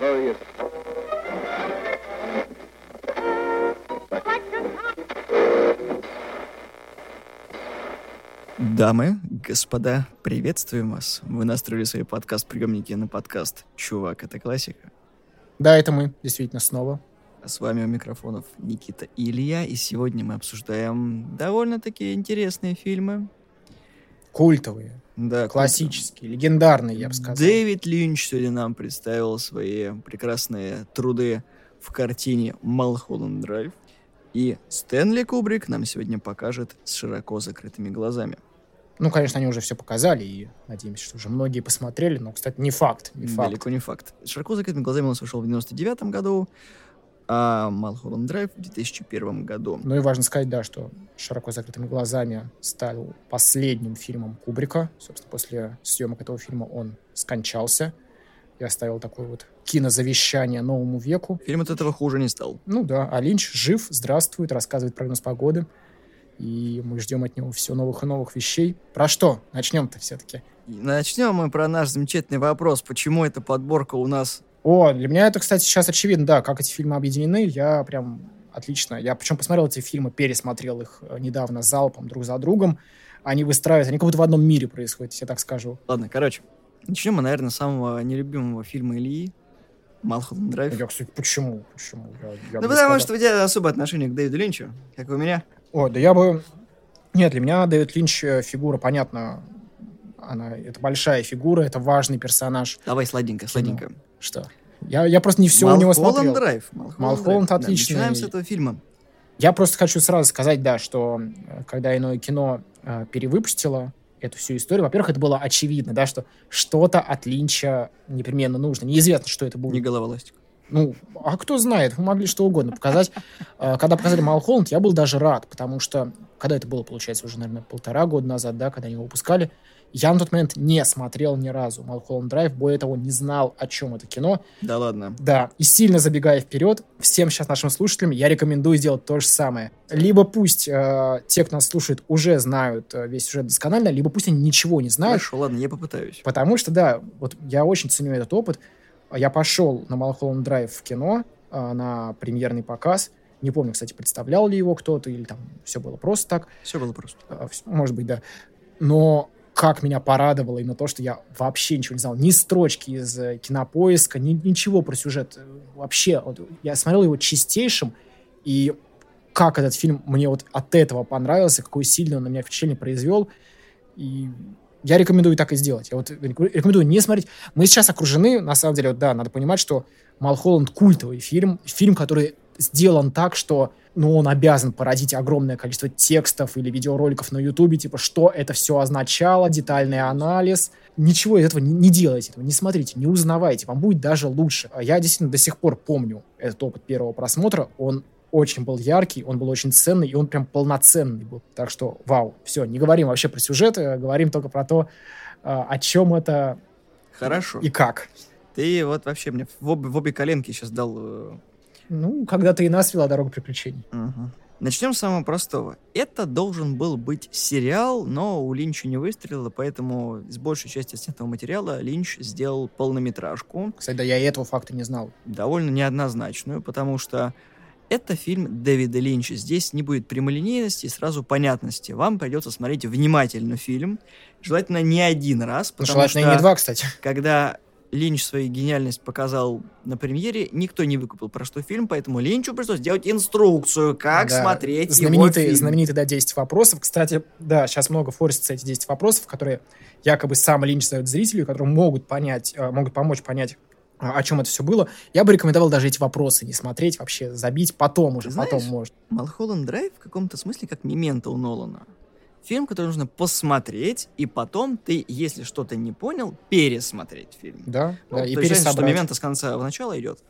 various. Дамы, господа, приветствуем вас. Вы настроили свои подкаст-приемники на подкаст «Чувак, это классика». Да, это мы, действительно, снова. А С вами у микрофонов Никита и Илья, и сегодня мы обсуждаем довольно-таки интересные фильмы. Культовые, Да, классические, легендарные, я бы сказал. Дэвид Линч сегодня нам представил свои прекрасные труды в картине «Малхолланд Драйв». И Стэнли Кубрик нам сегодня покажет с широко закрытыми глазами. Ну, конечно, они уже все показали, и надеемся, что уже многие посмотрели, но, кстати, не факт, не факт. Далеко не факт. «Широко закрытыми глазами» у нас вышел в 99 году, а «Малхолланд Драйв» в 2001 году. Ну и важно сказать, да, что «Широко закрытыми глазами» стал последним фильмом Кубрика. Собственно, после съемок этого фильма он скончался и оставил такое вот кинозавещание новому веку. Фильм от этого хуже не стал. Ну да, а Линч жив, здравствует, рассказывает прогноз погоды. И мы ждем от него все новых и новых вещей. Про что? Начнем-то все-таки. Начнем мы про наш замечательный вопрос. Почему эта подборка у нас... О, для меня это, кстати, сейчас очевидно, да, как эти фильмы объединены, я прям отлично. Я причем посмотрел эти фильмы, пересмотрел их э, недавно залпом друг за другом. Они выстраиваются, они как будто в одном мире происходят, я так скажу. Ладно, короче. Начнем мы, наверное, с самого нелюбимого фильма Ильи. «Малхолланд Драйв». Я, кстати, почему? Почему? Я- я Ну, потому сказал- что у тебя особое отношение к Дэвиду Линчу, как и у меня. О, да я бы... Нет, для меня Дэвид Линч э, фигура, понятно, она, это большая фигура, это важный персонаж. Давай сладенько, сладенько. Что? Я, я просто не все у него «Малхолланд смотрел. Драйв. «Малхолланд» Драйв. Да, отличный. Начинаем с этого фильма. Я просто хочу сразу сказать, да, что э, когда иное кино э, перевыпустило эту всю историю, во-первых, это было очевидно, да, что что-то от Линча непременно нужно. Неизвестно, что это будет. Не головоластик. Ну, а кто знает, мы могли что угодно показать. Э, Когда показали Малхолланд, я был даже рад, потому что, когда это было, получается, уже, наверное, полтора года назад, да, когда они его выпускали, я на тот момент не смотрел ни разу Малхолланд Драйв, более того, не знал, о чем это кино. Да ладно. Да, и сильно забегая вперед, всем сейчас нашим слушателям я рекомендую сделать то же самое. Либо пусть э, те, кто нас слушает, уже знают э, весь сюжет досконально, либо пусть они ничего не знают, Хорошо, ладно, я попытаюсь. Потому что, да, вот я очень ценю этот опыт. Я пошел на Малхолланд Драйв в кино, а, на премьерный показ. Не помню, кстати, представлял ли его кто-то, или там все было просто так. Все было просто. А, Может быть, да. Но как меня порадовало именно то, что я вообще ничего не знал. Ни строчки из э, кинопоиска, ни, ничего про сюжет. Э, Вообще, вот я смотрел его чистейшим, и как этот фильм мне вот от этого понравился, какое сильное он на меня впечатление произвел. И я рекомендую так и сделать. Я вот рекомендую не смотреть. Мы сейчас окружены, на самом деле, вот, да, надо понимать, что Малхолланд культовый фильм, фильм, который сделан так, что ну, он обязан породить огромное количество текстов или видеороликов на Ютубе, типа, что это все означало, детальный анализ. Ничего из этого не, не делайте, этого не смотрите, не узнавайте, вам будет даже лучше. А Я действительно до сих пор помню этот опыт первого просмотра, он очень был яркий, он был очень ценный, и он прям полноценный был. Так что, вау, все, не говорим вообще про сюжет, э, говорим только про то, а, о чем это Хорошо. и как. Ты вот вообще мне в обе, в обе коленки сейчас дал... э, Ну, когда-то и нас вела дорога приключений. Мгм. Начнем с самого простого. Это должен был быть сериал, но у Линча не выстрелило, поэтому с большей части снятого материала Линч сделал полнометражку, Кстати, да, я и этого факта не знал. довольно неоднозначную, потому что это фильм Дэвида Линча. Здесь не будет прямолинейности и сразу понятности. Вам придется смотреть внимательно фильм, желательно не один раз, Ну, потому желательно что и не два, кстати. когда Линч свою гениальность показал на премьере, никто не выкупил про что фильм, поэтому Линчу пришлось сделать инструкцию, как Да, смотреть его знаменитые, фильм. знаменитые, да, 10 вопросов. Кстати, да, сейчас много форсится эти 10 вопросов, которые якобы сам Линч задает зрителю, которые могут понять, э, могут помочь понять, о чем это все было. Я бы рекомендовал даже эти вопросы не смотреть, вообще забить потом уже, Ты потом знаешь, может. Малхолланд Драйв в каком-то смысле как мемента у Нолана. Фильм, который нужно посмотреть, и потом ты, если что-то не понял, пересмотреть фильм. Да, Ну, да, и есть разница, что пересобрать. мемента с конца в начало идет,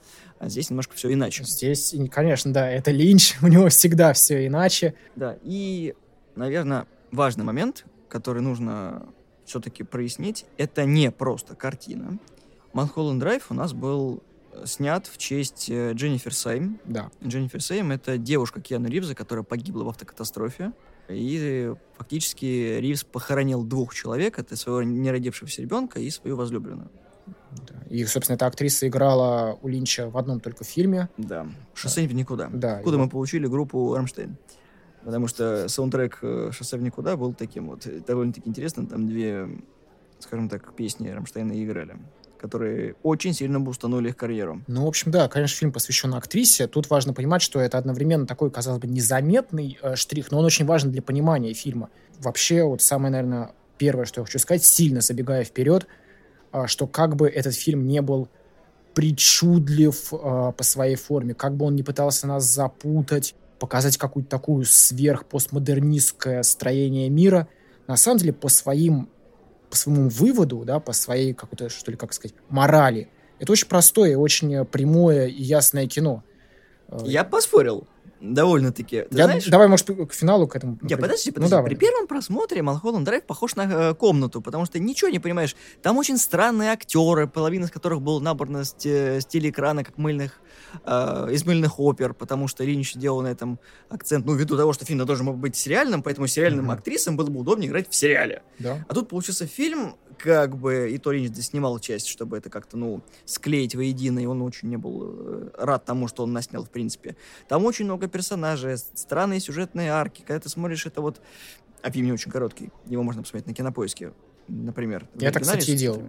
а здесь немножко все иначе. Здесь, конечно, да, это Линч, у него всегда все иначе. Да, и, наверное, важный момент, который нужно все-таки прояснить, это не просто картина. Малхолланд Драйв у нас был э, снят в честь э, Дженнифер Сайм. Да. Дженнифер Сейм — это девушка Киану Ривза, которая погибла в автокатастрофе. И фактически Ривз похоронил двух человек. Это своего неродившегося ребенка и свою возлюбленную. И, собственно, эта актриса играла у Линча в одном только фильме. Да. «Шоссе в никуда». Да. Откуда и мы получили группу «Рамштейн». Потому что саундтрек э, «Шоссе в никуда» был таким вот э, довольно-таки интересным. Там две, скажем так, песни Рамштейна играли, которые очень сильно бустанули их карьеру. Ну, в общем, да, конечно, фильм посвящен актрисе. Тут важно понимать, что это одновременно такой, казалось бы, незаметный э, штрих, но он очень важен для понимания фильма. Вообще, вот самое, наверное, первое, что я хочу сказать, сильно забегая вперед, а, что как бы этот фильм не был причудлив а, по своей форме, как бы он не пытался нас запутать, показать какую-то такую сверхпостмодернистское строение мира, на самом деле по своим по своему выводу, да, по своей какой-то, что ли, как сказать, морали, это очень простое, очень прямое и ясное кино. Э, Я поспорил. Довольно-таки. Я- знаешь, давай, может, к финалу к этому. При- подожди, Ну, подожди. давай. При первом просмотре Малхолланд Драйв похож на э, комнату, потому что ничего не понимаешь. Там очень странные актеры, половина из которых был набрана с, те- с телеэкрана, как мыльных, э, из мыльных опер, потому что Линч делал на этом акцент, ну, ввиду того, что фильм должен был быть сериальным, поэтому сериальным Мгм. актрисам было бы удобнее играть в сериале. Да. А тут получился фильм, как бы, и то Линч снимал часть, чтобы это как-то, ну, склеить воедино, и он очень не был э, рад тому, что он наснял, в принципе. Там очень много персонажей, странные сюжетные арки. Когда ты смотришь это вот... А фильм не очень короткий. Его можно посмотреть на Кинопоиске, например. Я так, кстати, и делал.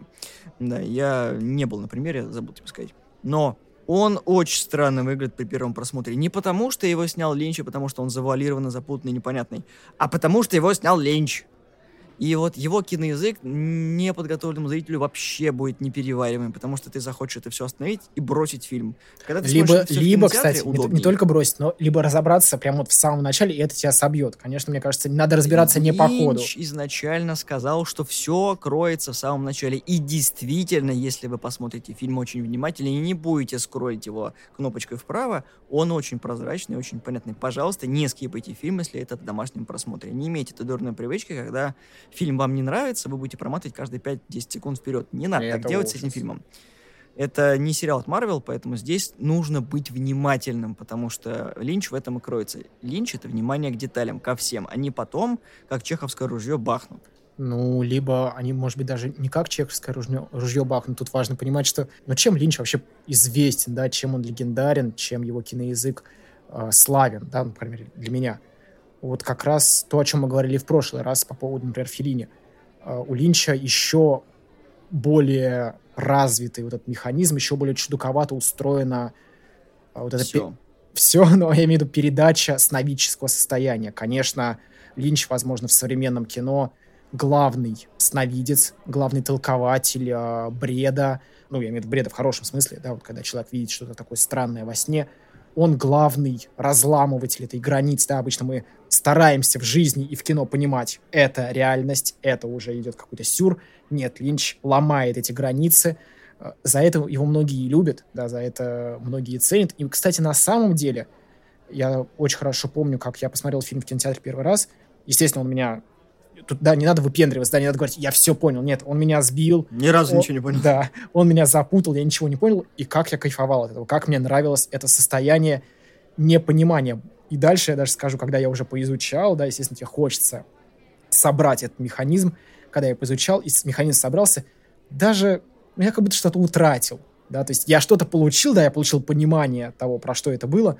Да, я не был на примере, забыл тебе сказать. Но он очень странно выглядит при первом просмотре. Не потому, что его снял Линч, а потому, что он завуалированный, запутанный, непонятный, а потому, что его снял Линч. И вот его киноязык неподготовленному зрителю вообще будет неперевариваемым, потому что ты захочешь это все остановить и бросить фильм. Когда ты Либо, либо кстати, не, т- не удобнее. только бросить, но либо разобраться прямо вот в самом начале, и это тебя собьет. Конечно, мне кажется, надо разбираться не по ходу. Линч изначально сказал, что все кроется в самом начале. И действительно, если вы посмотрите фильм очень внимательно и не будете скроллить его кнопочкой вправо, он очень прозрачный, очень понятный. Пожалуйста, не скипайте фильм, если это в домашнем просмотре. Не имейте этой дурной привычки, когда фильм вам не нравится, вы будете проматывать каждые 5-10 секунд вперед. Не надо так Это делать с этим ужас. фильмом. Это не сериал от Марвел, поэтому здесь нужно быть внимательным, потому что Линч в этом и кроется. Линч — это внимание к деталям, ко всем, а не потом, как чеховское ружье бахнут. Ну, либо они, может быть, даже не как чеховское ружье, ружье бахнут. Тут важно понимать, что... Ну, чем Линч вообще известен, да, чем он легендарен, чем его киноязык э, славен, да, ну, по крайней мере, для меня. Вот как раз то, о чем мы говорили в прошлый раз по поводу, например, Феллини. Э, у Линча еще более развитый вот этот механизм, еще более чудаковато устроена э, вот эта пе- Всё. все, но я имею в виду передача сновидческого состояния. Конечно, Линч, возможно, в современном кино главный сновидец, главный толкователь э, бреда, ну, я имею в виду бреда в хорошем смысле, да, вот когда человек видит что-то такое странное во сне, он главный разламыватель этой границы, да, обычно мы стараемся в жизни и в кино понимать, это реальность, это уже идет какой-то сюр, нет, Линч ломает эти границы, Э, за это его многие любят, да, за это многие ценят. И, кстати, на самом деле, я очень хорошо помню, как я посмотрел фильм в кинотеатре первый раз. Естественно, он меня... Тут, да, не надо выпендриваться, да, не надо говорить, я все понял. Нет, он меня сбил. Ни разу О, ничего не понял. Да, он меня запутал, я ничего не понял. И как я кайфовал от этого, как мне нравилось это состояние непонимания. И дальше я даже скажу, когда я уже поизучал, да, естественно, тебе хочется собрать этот механизм. Когда я поизучал и механизм собрался, даже ну, я как будто что-то утратил. Да, то есть я что-то получил, да, я получил понимание того, про что это было,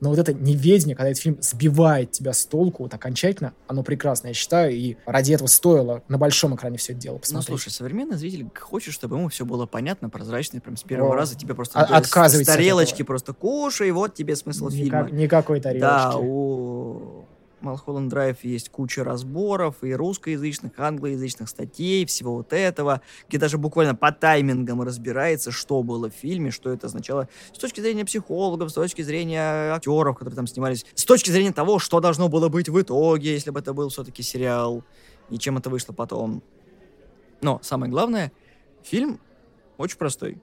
но вот это неведение, когда этот фильм сбивает тебя с толку вот окончательно, оно прекрасно, я считаю, и ради этого стоило на большом экране все это дело Ну, посмотреть. слушай, современный зритель хочет, чтобы ему все было понятно, прозрачно, прям с первого О, раза тебе просто а- отказывается с от тарелочки этого. просто кушай, вот тебе смысл Никак- фильма. никакой тарелочки. Да, у Малхолланд Драйв есть куча разборов и русскоязычных, англоязычных статей, всего вот этого, где даже буквально по таймингам разбирается, что было в фильме, что это означало с точки зрения психологов, с точки зрения актеров, которые там снимались, с точки зрения того, что должно было быть в итоге, если бы это был все-таки сериал, и чем это вышло потом. Но самое главное, фильм очень простой.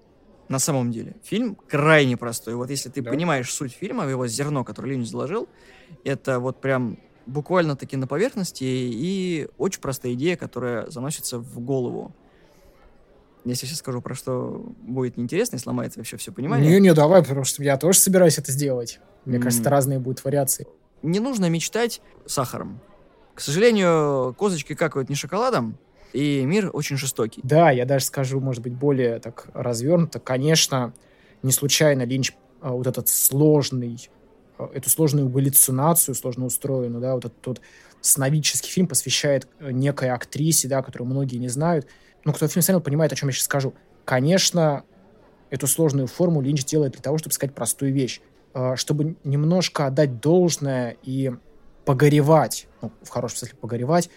На самом деле. Фильм крайне простой. Вот если ты Да. понимаешь суть фильма, его зерно, которое Линч заложил, это вот прям буквально таки на поверхности и очень простая идея, которая заносится в голову. Если сейчас скажу, про что будет неинтересно и сломается вообще все понимание. Не-не, давай, потому что я тоже собираюсь это сделать. Мне М. кажется, разные будут вариации. не нужно мечтать сахаром. К сожалению, козочки какают не шоколадом, и мир очень жестокий. Да, я даже скажу, может быть, более так развернуто. Конечно, не случайно Линч а, вот этот сложный, а, эту сложную галлюцинацию, сложно устроенную, да, вот этот тот сновидческий фильм посвящает э, некой актрисе, да, которую многие не знают. Ну, кто фильм смотрел, понимает, о чем я сейчас скажу. Конечно, эту сложную форму Линч делает для того, чтобы сказать простую вещь. А, чтобы немножко отдать должное и погоревать, ну, в хорошем смысле погоревать,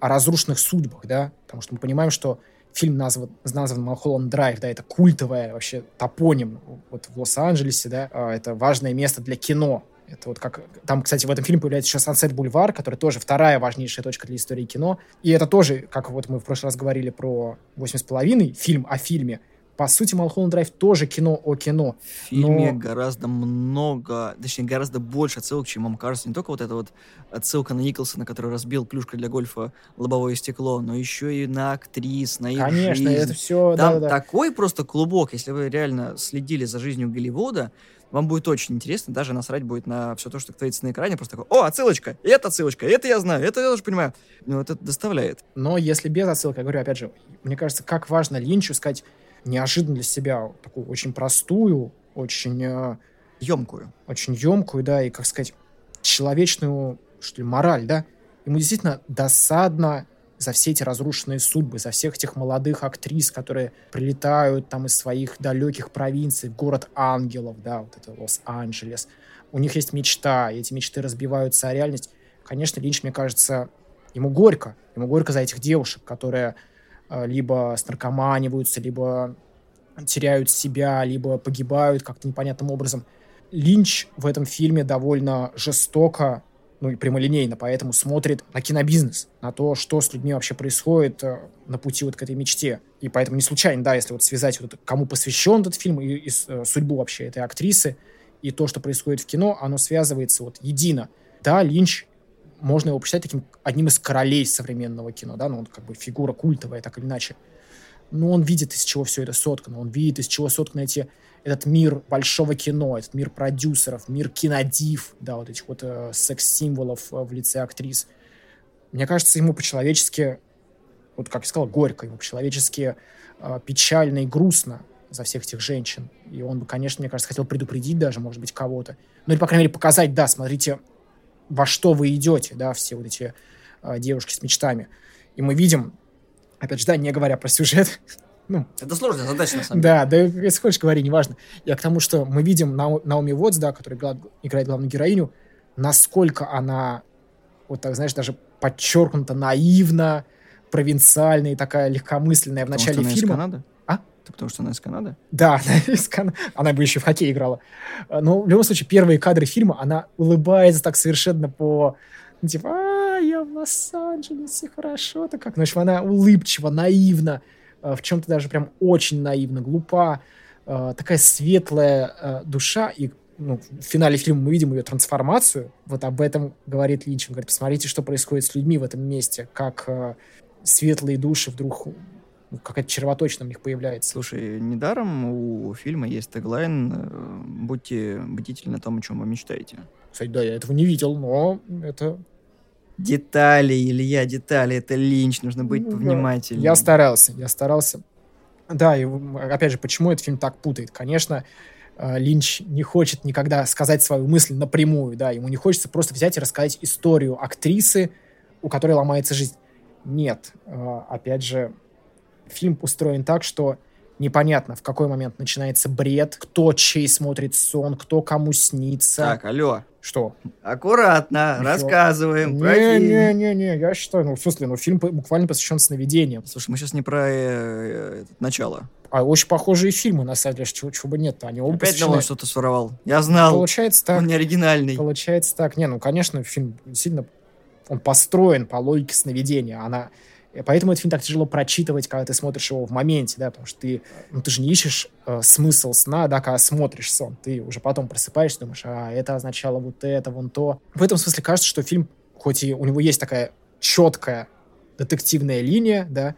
о разрушенных судьбах, да, потому что мы понимаем, что фильм назван, назван Малхолланд Драйв, да, это культовая вообще топоним вот в Лос-Анджелесе, да, а, это важное место для кино. Это вот как... Там, кстати, в этом фильме появляется еще Сансет Бульвар, который тоже вторая важнейшая точка для истории кино. И это тоже, как вот мы в прошлый раз говорили про «Восемь с половиной», фильм о фильме, по сути, Малхолланд Драйв тоже кино о кино. В фильме но... гораздо много, точнее, гораздо больше отсылок, чем вам кажется. Не только вот эта вот отсылка на Николсона, который разбил клюшкой для гольфа лобовое стекло, но еще и на актрис, на их Конечно, жизнь. это все... Там да, да, такой просто клубок, если вы реально следили за жизнью Голливуда, вам будет очень интересно, даже насрать будет на все то, что творится на экране, просто такой, о, отсылочка, и это отсылочка, это я знаю, это я тоже понимаю. Ну, это доставляет. Но если без отсылки, я говорю, опять же, мне кажется, как важно Линчу сказать, неожиданно для себя такую очень простую, очень... Емкую. Э, очень емкую, да, и, как сказать, человечную, что ли, мораль, да. Ему действительно досадно за все эти разрушенные судьбы, за всех этих молодых актрис, которые прилетают там из своих далеких провинций в город ангелов, да, вот это Лос-Анджелес. У них есть мечта, и эти мечты разбиваются о реальность. Конечно, Линч, мне кажется, ему горько. Ему горько за этих девушек, которые либо снаркоманиваются, либо теряют себя, либо погибают как-то непонятным образом. Линч в этом фильме довольно жестоко, ну и прямолинейно, поэтому смотрит на кинобизнес, на то, что с людьми вообще происходит э, на пути вот к этой мечте. И поэтому не случайно, да, если вот связать вот это, кому посвящен этот фильм и, и э, судьбу вообще этой актрисы, и то, что происходит в кино, оно связывается вот едино. Да, Линч можно его посчитать таким одним из королей современного кино, да, ну, он как бы фигура культовая, так или иначе. Но он видит, из чего все это соткано, он видит, из чего соткано эти, этот мир большого кино, этот мир продюсеров, мир кинодив, да, вот этих вот э, секс-символов э, в лице актрис. Мне кажется, ему по-человечески, вот как я сказал, горько, ему по-человечески э, печально и грустно за всех этих женщин. И он бы, конечно, мне кажется, хотел предупредить даже, может быть, кого-то. Ну или, по крайней мере, показать, да, смотрите, во что вы идете, да, все вот эти э, девушки с мечтами. И мы видим, опять же, да, не говоря про сюжет, ну, это сложная задача, на самом деле. Да, да, если хочешь, говори, неважно. Я к тому, что мы видим Нау, Наоми Уотс, да, которая играет, играет главную героиню, насколько она, вот так, знаешь, даже подчеркнуто наивна, провинциальная и такая легкомысленная в начале Потому фильма. Из Канады? А? Это потому что она из Канады? Да, она из Канады. Она бы еще в хоккей играла. Но в любом случае, первые кадры фильма, она улыбается так совершенно по... Ну, типа, а, я в Лос-Анджелесе, хорошо-то как. Ну, в общем, она улыбчива, наивна, э, в чем-то даже прям очень наивна, глупа, э, такая светлая душа, и ну, в финале фильма мы видим ее трансформацию. Вот об этом говорит Линч. Он говорит, посмотрите, что происходит с людьми в этом месте, как светлые души вдруг ну, какая-то червоточина у них появляется. Слушай, недаром у фильма есть теглайн э, «Будьте бдительны о том, о чем вы мечтаете». Кстати, да, я этого не видел, но это... Детали, Илья, детали, это линч, нужно быть ну, повнимательнее. Я старался, я старался. Да, и опять же, почему этот фильм так путает? Конечно, э, Линч не хочет никогда сказать свою мысль напрямую, да, ему не хочется просто взять и рассказать историю актрисы, у которой ломается жизнь. Нет, э, опять же, фильм устроен так, что непонятно, в какой момент начинается бред, кто чей смотрит сон, кто кому снится. Так, алло. Что? Аккуратно, Еще. рассказываем не, про фильм. Не-не-не, я считаю, ну, в смысле, ну, фильм буквально посвящен сновидениям. Слушай, мы сейчас не про э, начало. А очень похожие фильмы, на самом деле, чего, чего бы нет. Они оба Опять посвящены... что-то своровал. Я знал. Получается так. Он не оригинальный. Получается так. Не, ну, конечно, фильм сильно... Он построен по логике сновидения. Она поэтому этот фильм так тяжело прочитывать, когда ты смотришь его в моменте, да, потому что ты, ну, ты же не ищешь э, смысл сна, да, когда смотришь сон. Ты уже потом просыпаешься, думаешь, а, это означало вот это, вон то. В этом смысле кажется, что фильм, хоть и у него есть такая четкая детективная линия, да,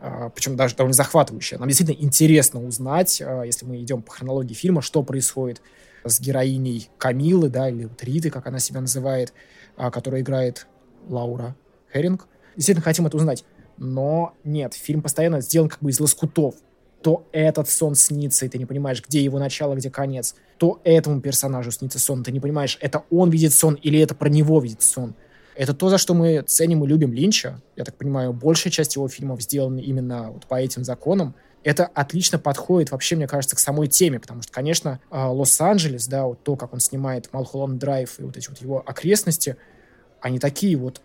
э, причем даже довольно захватывающая. Нам действительно интересно узнать, э, если мы идем по хронологии фильма, что происходит с героиней Камилы, да, или вот Риты, как она себя называет, э, которая играет Лаура Херинг. Действительно хотим это узнать Но нет, фильм постоянно сделан как бы из лоскутов. То этот сон снится, и ты не понимаешь, где его начало, где конец. То этому персонажу снится сон, ты не понимаешь, это он видит сон или это про него видит сон. Это то, за что мы ценим и любим Линча. Я так понимаю, большая часть его фильмов сделаны именно вот по этим законам. Это отлично подходит вообще, мне кажется, к самой теме, потому что, конечно, а, Лос-Анджелес, да, вот то, как он снимает Малхолланд Драйв и вот эти вот его окрестности, они такие вот,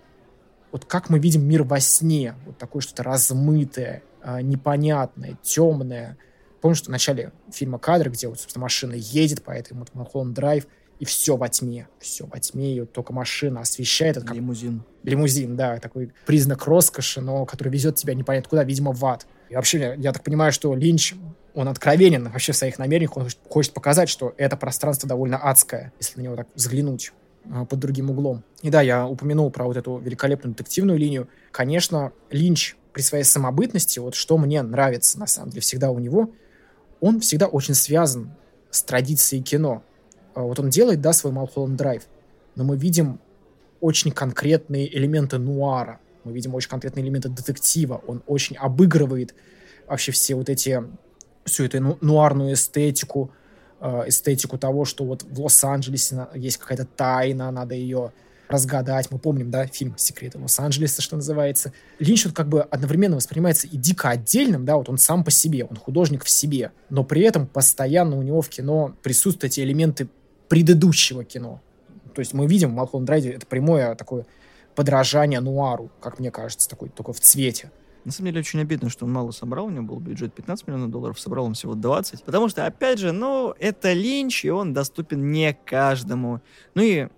вот как мы видим мир во сне, вот такое что-то размытое, а, непонятное, темное. Помню, что в начале фильма кадр, где вот, собственно, машина едет по этому вот Малхолланд Драйв, и все во тьме, все во тьме, и вот только машина освещает. Это как... Лимузин. Лимузин, да, такой признак роскоши, но который везет тебя непонятно куда, видимо, в ад. И вообще, я так понимаю, что Линч, он откровенен вообще в своих намерениях, он хочет показать, что это пространство довольно адское, если на него так взглянуть под другим углом. И да, я упомянул про вот эту великолепную детективную линию. Конечно, Линч при своей самобытности, вот что мне нравится, на самом деле, всегда у него, он всегда очень связан с традицией кино. А, вот он делает, да, свой Малхолланд Драйв, но мы видим очень конкретные элементы нуара, мы видим очень конкретные элементы детектива, он очень обыгрывает вообще все вот эти, всю эту ну, нуарную эстетику, а, эстетику того, что вот в Лос-Анджелесе есть какая-то тайна, надо ее разгадать. Мы помним, да, фильм «Секреты Лос-Анджелеса», что называется. Линч вот как бы одновременно воспринимается и дико отдельным, да, вот он сам по себе, он художник в себе, но при этом постоянно у него в кино присутствуют эти элементы предыдущего кино. То есть мы видим в Малхолланд Драйде это прямое такое подражание нуару, как мне кажется, такой только в цвете. На самом деле очень обидно, что он мало собрал, у него был бюджет 15 миллионов долларов, собрал он всего 20, потому что, опять же, ну, это Линч, и он доступен не каждому. Ну и,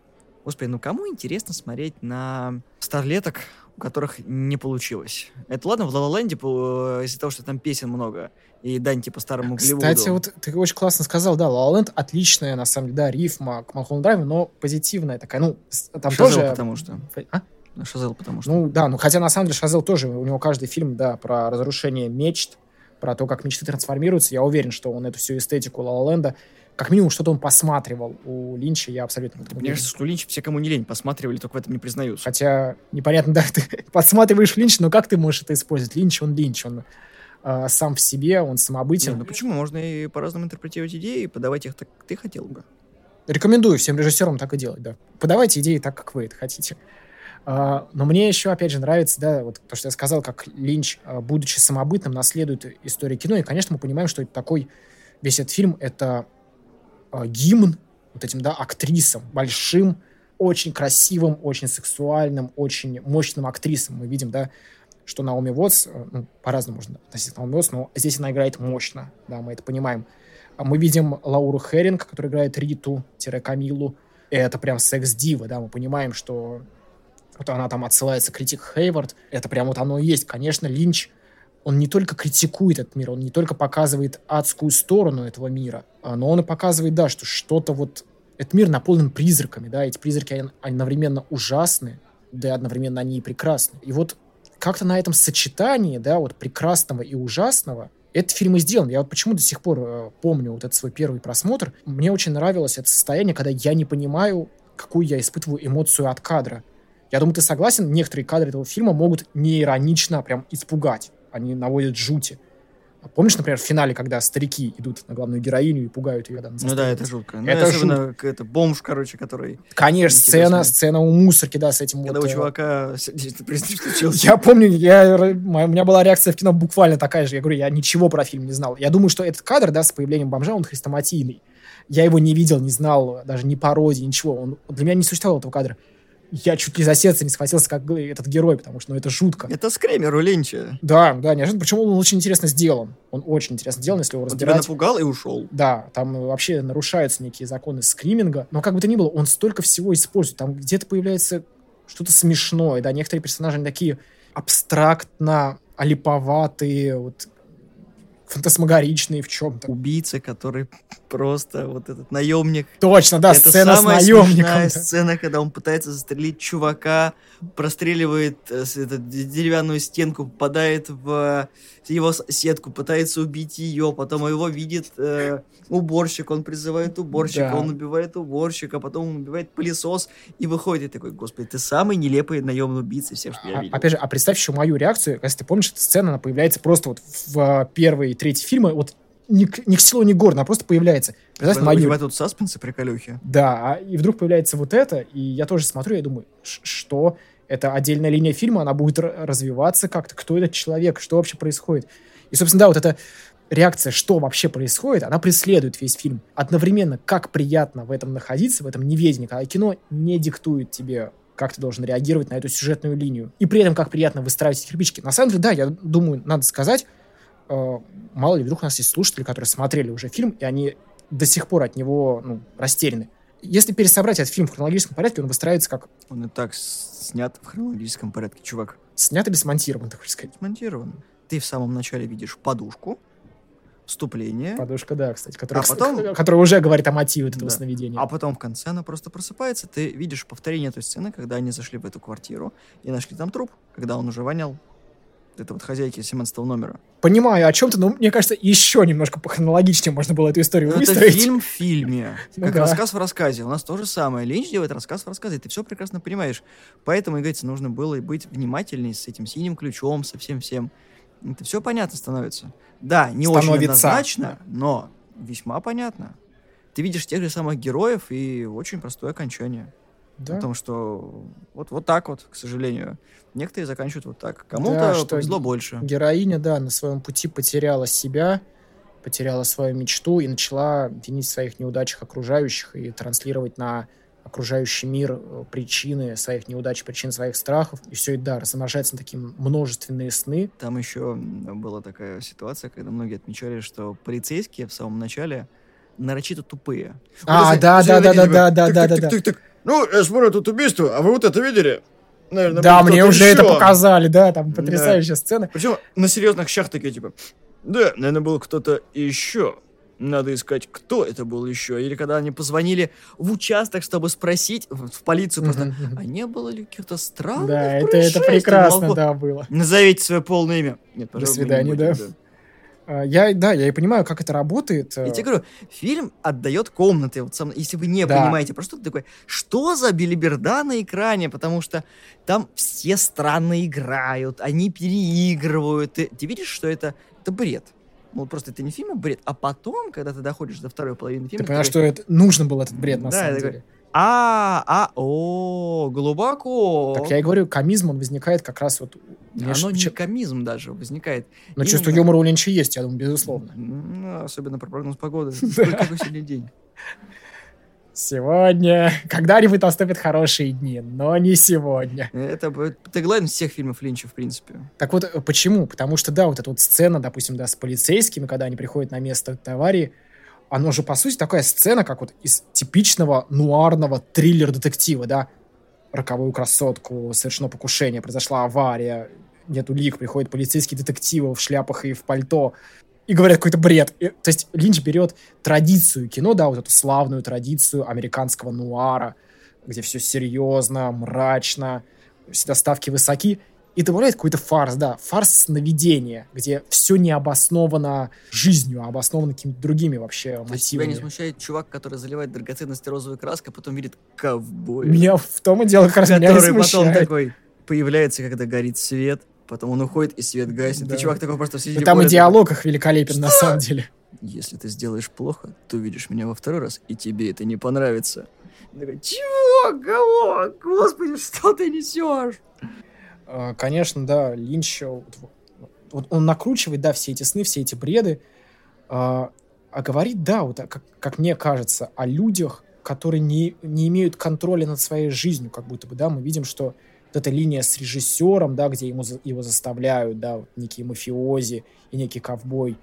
господи, ну кому интересно смотреть на старлеток у которых не получилось. Это ладно, в Лалаленде из-за того, что там песен много, и дань типа старому Голливуду. Кстати, вот ты очень классно сказал, да, Лалаленд отличная, на самом деле, да, рифма к Малхолланд Драйву, но позитивная такая, ну, там Шазел тоже... потому что. А? Шазел потому что. Ну, да, ну, хотя на самом деле Шазел тоже, у него каждый фильм, да, про разрушение мечт, про то, как мечты трансформируются, я уверен, что он эту всю эстетику Лалаленда как минимум что-то он посматривал у Линча, я абсолютно Мне кажется, что у Линча все, кому не лень, посматривали, только в этом не признаются. Хотя, непонятно, да, ты подсматриваешь Линча, но как ты можешь это использовать? Линч, он Линч, он э, сам в себе, он самобытен. Нет, ну почему? Можно и по-разному интерпретировать идеи и подавать их так, как ты хотел бы. Рекомендую всем режиссерам так и делать, да. Подавайте идеи так, как вы это хотите. Uh, но мне еще, опять же, нравится, да, вот то, что я сказал, как Линч, uh, будучи самобытным, наследует историю кино. И, конечно, мы понимаем, что это такой весь этот фильм — это э, гимн вот этим, да, актрисам, большим, очень красивым, очень сексуальным, очень мощным актрисам. Мы видим, да, что Наоми Уотс, ну, по-разному можно относиться к Наоми Уотс, но здесь она играет мощно, да, мы это понимаем. А мы видим Лауру Херинг, которая играет Риту-Камилу. Это прям секс-дива, да, мы понимаем, что вот она там отсылается Критик Хейвард. Это прям вот оно и есть. Конечно, Линч он не только критикует этот мир, он не только показывает адскую сторону этого мира, а, но он и показывает, да, что что-то вот... Этот мир наполнен призраками, да, эти призраки одновременно ужасны, да и одновременно они и прекрасны. И вот как-то на этом сочетании, да, вот прекрасного и ужасного, этот фильм и сделан. Я вот почему до сих пор э, помню вот этот свой первый просмотр. Мне очень нравилось это состояние, когда я не понимаю, какую я испытываю эмоцию от кадра. Я думаю, ты согласен, некоторые кадры этого фильма могут неиронично прям испугать они наводят жути. Помнишь, например, в финале, когда старики идут на главную героиню и пугают ее? Да, ну да, это жутко. Ну, это особенно жутко. это бомж, короче, который... Конечно, сцена, сцена у мусорки, да, с этим Когда вот... у э, чувака случилось. Я помню, я, у меня была реакция в кино буквально такая же. Я говорю, я ничего про фильм не знал. Я думаю, что этот кадр, да, с появлением бомжа, он хрестоматийный. Я его не видел, не знал, даже ни пародии, ничего. Он, для меня не существовало этого кадра я чуть ли за сердце не схватился, как этот герой, потому что ну, это жутко. Это скремер у Линча. Да, да, неожиданно. Причем он очень интересно сделан. Он очень интересно сделан, если его разбирать. Он тебя напугал и ушел. Да, там вообще нарушаются некие законы скриминга. Но как бы то ни было, он столько всего использует. Там где-то появляется что-то смешное, да, некоторые персонажи они такие абстрактно олиповатые, вот фантасмагоричные в чем-то. Убийца, который просто вот этот наемник. Точно, да, Это сцена с самая наемником. смешная да. сцена, когда он пытается застрелить чувака, простреливает э, с- этот, д- деревянную стенку, попадает в э, его с- сетку, пытается убить ее, потом его видит э, уборщик, он призывает уборщика, Да. он убивает уборщика, потом он убивает пылесос и выходит и такой, господи, ты самый нелепый наемный убийца всех, что я А- видел. Опять же, а представь еще мою реакцию, если ты помнишь, эта сцена, она появляется просто вот в а, первой и третьей фильме, вот ни, к- ни к селу, ни к городу, она просто появляется. Представь мою... в этот саспенс и приколюхи. Да, а- и вдруг появляется вот это, и я тоже смотрю, я думаю, что? Это отдельная линия фильма, она будет развиваться как-то. Кто этот человек? Что вообще происходит? И, собственно, да, вот эта реакция, что вообще происходит, она преследует весь фильм. Одновременно, как приятно в этом находиться, в этом неведении, когда кино не диктует тебе, как ты должен реагировать на эту сюжетную линию. И при этом, как приятно выстраивать эти кирпичики. На самом деле, да, я думаю, надо сказать, мало ли, вдруг у нас есть слушатели, которые смотрели уже фильм, и они до сих пор от него ну, растеряны. Если пересобрать этот фильм в хронологическом порядке, он выстраивается как Он и так снят в хронологическом порядке, чувак. снят или смонтирован, так хочешь сказать. Смонтирован. Ты в самом начале видишь подушку, вступление, Подушка, да, кстати, которая, А потом- которая уже говорит о мотиве этого Да. сновидения. а потом в конце она просто просыпается. Ты видишь повторение той сцены, когда они зашли в эту квартиру и нашли там труп, когда он уже вонял. Это вот хозяйки 17 номера. Понимаю о чем-то, но мне кажется, еще немножко по хронологичнее можно было эту историю Ну, это выстроить. фильм в фильме. Ну Как да. рассказ в рассказе. У нас то же самое. Линч делает рассказ в рассказе, ты все прекрасно понимаешь. Поэтому, и говорится, нужно было быть внимательней с этим синим ключом, со всем-всем. Это все понятно становится. Да, не очень однозначно, но весьма понятно. Ты видишь тех же самых героев и очень простое окончание. Да. Потому что вот, вот так вот, к сожалению. Некоторые заканчивают вот так. Кому-то Да, что повезло больше. Героиня, да, на своем пути потеряла себя, потеряла свою мечту и начала винить в своих неудачах окружающих и транслировать на окружающий мир э, причины своих неудач, причины своих страхов. И все это, да, размножается на такие множественные сны. Там еще была такая ситуация, когда многие отмечали, что полицейские в самом начале нарочито тупые. А, да, да, если да, да, да, да, да, да, да. Ну, я смотрю, тут убийство, а вы вот это видели? Наверное, Да, мне уже это еще. показали, да, там потрясающая сцена. Причем на серьезных щах такие, типа, да, наверное, был кто-то еще. Надо искать, кто это был еще. Или когда они позвонили в участок, чтобы спросить, в, полицию просто, мгм. а не было ли каких-то странных Да, это, это происшествий?» прекрасно, Молко- да, было. Назовите свое полное имя. Нет, не свидания, да. будем, А, Я, да, я и понимаю, как это работает. Я э, тебе говорю, фильм отдает комнаты. Вот сам- если вы не Да. понимаете, про что ты такой, что за билиберда на экране? Потому что там все странно играют, они переигрывают. Ты, ты видишь, что это, это бред. Ну, просто это не фильм, а бред. А потом, когда ты доходишь до второй половины фильма, Ты понимаешь, что это нужно был этот бред на Да, самом я такой, деле. а, а, о, глубоко. Так я и говорю, комизм, он возникает как раз вот... ж- Оно не почему- комизм даже возникает. Но чувство именно- юмора у Линча есть, я думаю, безусловно. Ну, особенно про прогноз погоды. Какой сегодня день? Сегодня... Когда-нибудь наступят хорошие дни, но не сегодня. Это теглайн всех фильмов Линча, в принципе. Так вот, почему? Потому что, да, вот эта вот сцена, допустим, да, с полицейскими, когда они приходят на место аварии, оно же, по сути, такая сцена, как вот из типичного нуарного триллер-детектива, да? Роковую красотку, совершено покушение, произошла авария, нет улик, приходят полицейские детективы в шляпах и в пальто, и говорят какой-то бред. И, то есть Линч берет традицию кино, да, вот эту славную традицию американского нуара, где все серьезно, мрачно, всегда ставки высоки, и добавляет какой-то фарс, да, фарс сновидения, где все не обосновано жизнью, а обосновано какими-то другими вообще То есть тебя не мотивами. смущает чувак, который заливает драгоценности розовой краской, а потом видит ковбоя, Меня в том и дело как раз меня который потом такой появляется, когда горит свет, потом он уходит и свет гаснет. Да. И чувак такой просто середине там и поля диалог их великолепен на самом деле. Если ты сделаешь плохо, ты увидишь меня во второй раз, и тебе это не понравится. Я такой, чего? Кого? Господи, что ты несешь? А, Конечно, да, Линч, э, вот, он накручивает, да, все эти сны, все эти бреды, а, а говорит, да, вот, а, как, как мне кажется, о людях, которые не, не имеют контроля над своей жизнью, как будто бы, да, мы видим, что вот эта линия с режиссером, да, где ему, его заставляют, да, некие мафиози и некий ковбой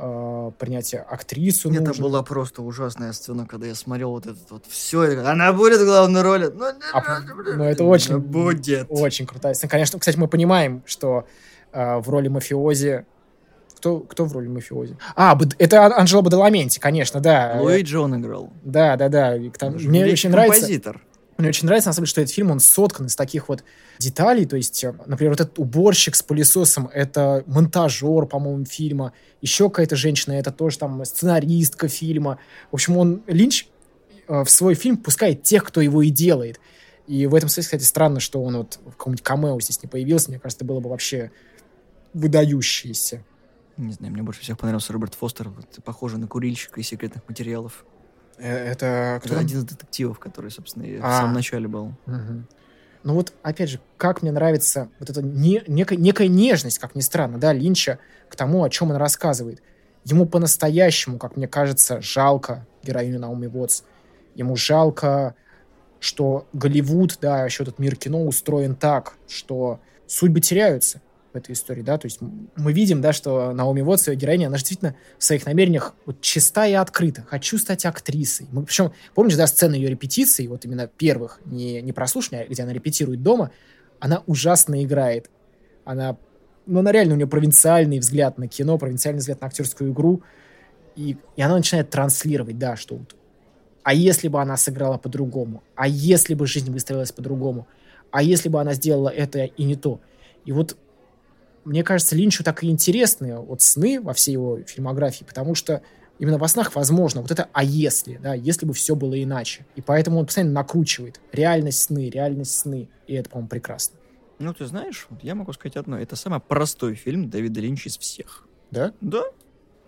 а, принять актрису Это нужно. была просто ужасная сцена, когда я смотрел вот этот вот все. Она будет в главной роли. Ну, А, ну, это очень- будет. Очень крутая сцена. Конечно, кстати, мы понимаем, что э, в роли мафиози Кто, кто в роли мафиози? А, это Ан- Анджело Бадаламенти, конечно, да. Луиджи он играл. Да, да, да. Же Мне очень нравится, композитор. Мне очень нравится, на самом деле, что этот фильм, он соткан из таких вот деталей, то есть, э, например, вот этот уборщик с пылесосом, это монтажер, по-моему, фильма, еще какая-то женщина, это тоже там сценаристка фильма. В общем, он, Линч, э, в свой фильм пускает тех, кто его и делает. И в этом смысле, кстати, странно, что он вот в каком-нибудь камео здесь не появился. Мне кажется, это было бы вообще выдающееся. Не знаю, мне больше всех понравился Роберт Фостер. Вот, похоже на курильщика из секретных материалов. Э, Это кто один из детективов, который, собственно, и в А. самом начале был. Мгм. Ну вот, опять же, как мне нравится вот эта не- некая, некая нежность, как ни странно, да, Линча к тому, о чем он рассказывает. Ему по-настоящему, как мне кажется, жалко героиню Наоми Уотс. Ему жалко, что Голливуд, да, еще этот мир кино устроен так, что судьбы теряются этой истории, да, то есть мы видим, да, что Наоми Уотс, ее героиня, она же действительно в своих намерениях вот чиста и открыта. Хочу стать актрисой. Мы, причем, помнишь, да, сцены ее репетиций, вот именно первых, не, не прослушивания, где она репетирует дома, она ужасно играет. Она, ну, она реально, у нее провинциальный взгляд на кино, провинциальный взгляд на актерскую игру, и, и она начинает транслировать, да, что вот, а если бы она сыграла по-другому, а если бы жизнь выстроилась по-другому, а если бы она сделала это и не то. И вот мне кажется, Линчу так и интересны вот сны во всей его фильмографии, потому что именно во снах возможно вот это «а если», да, если бы все было иначе. И поэтому он постоянно накручивает реальность сны, реальность сны, и это, по-моему, прекрасно. Ну, ты знаешь, вот я могу сказать одно. Это самый простой фильм Дэвида Линча из всех. Да? Да.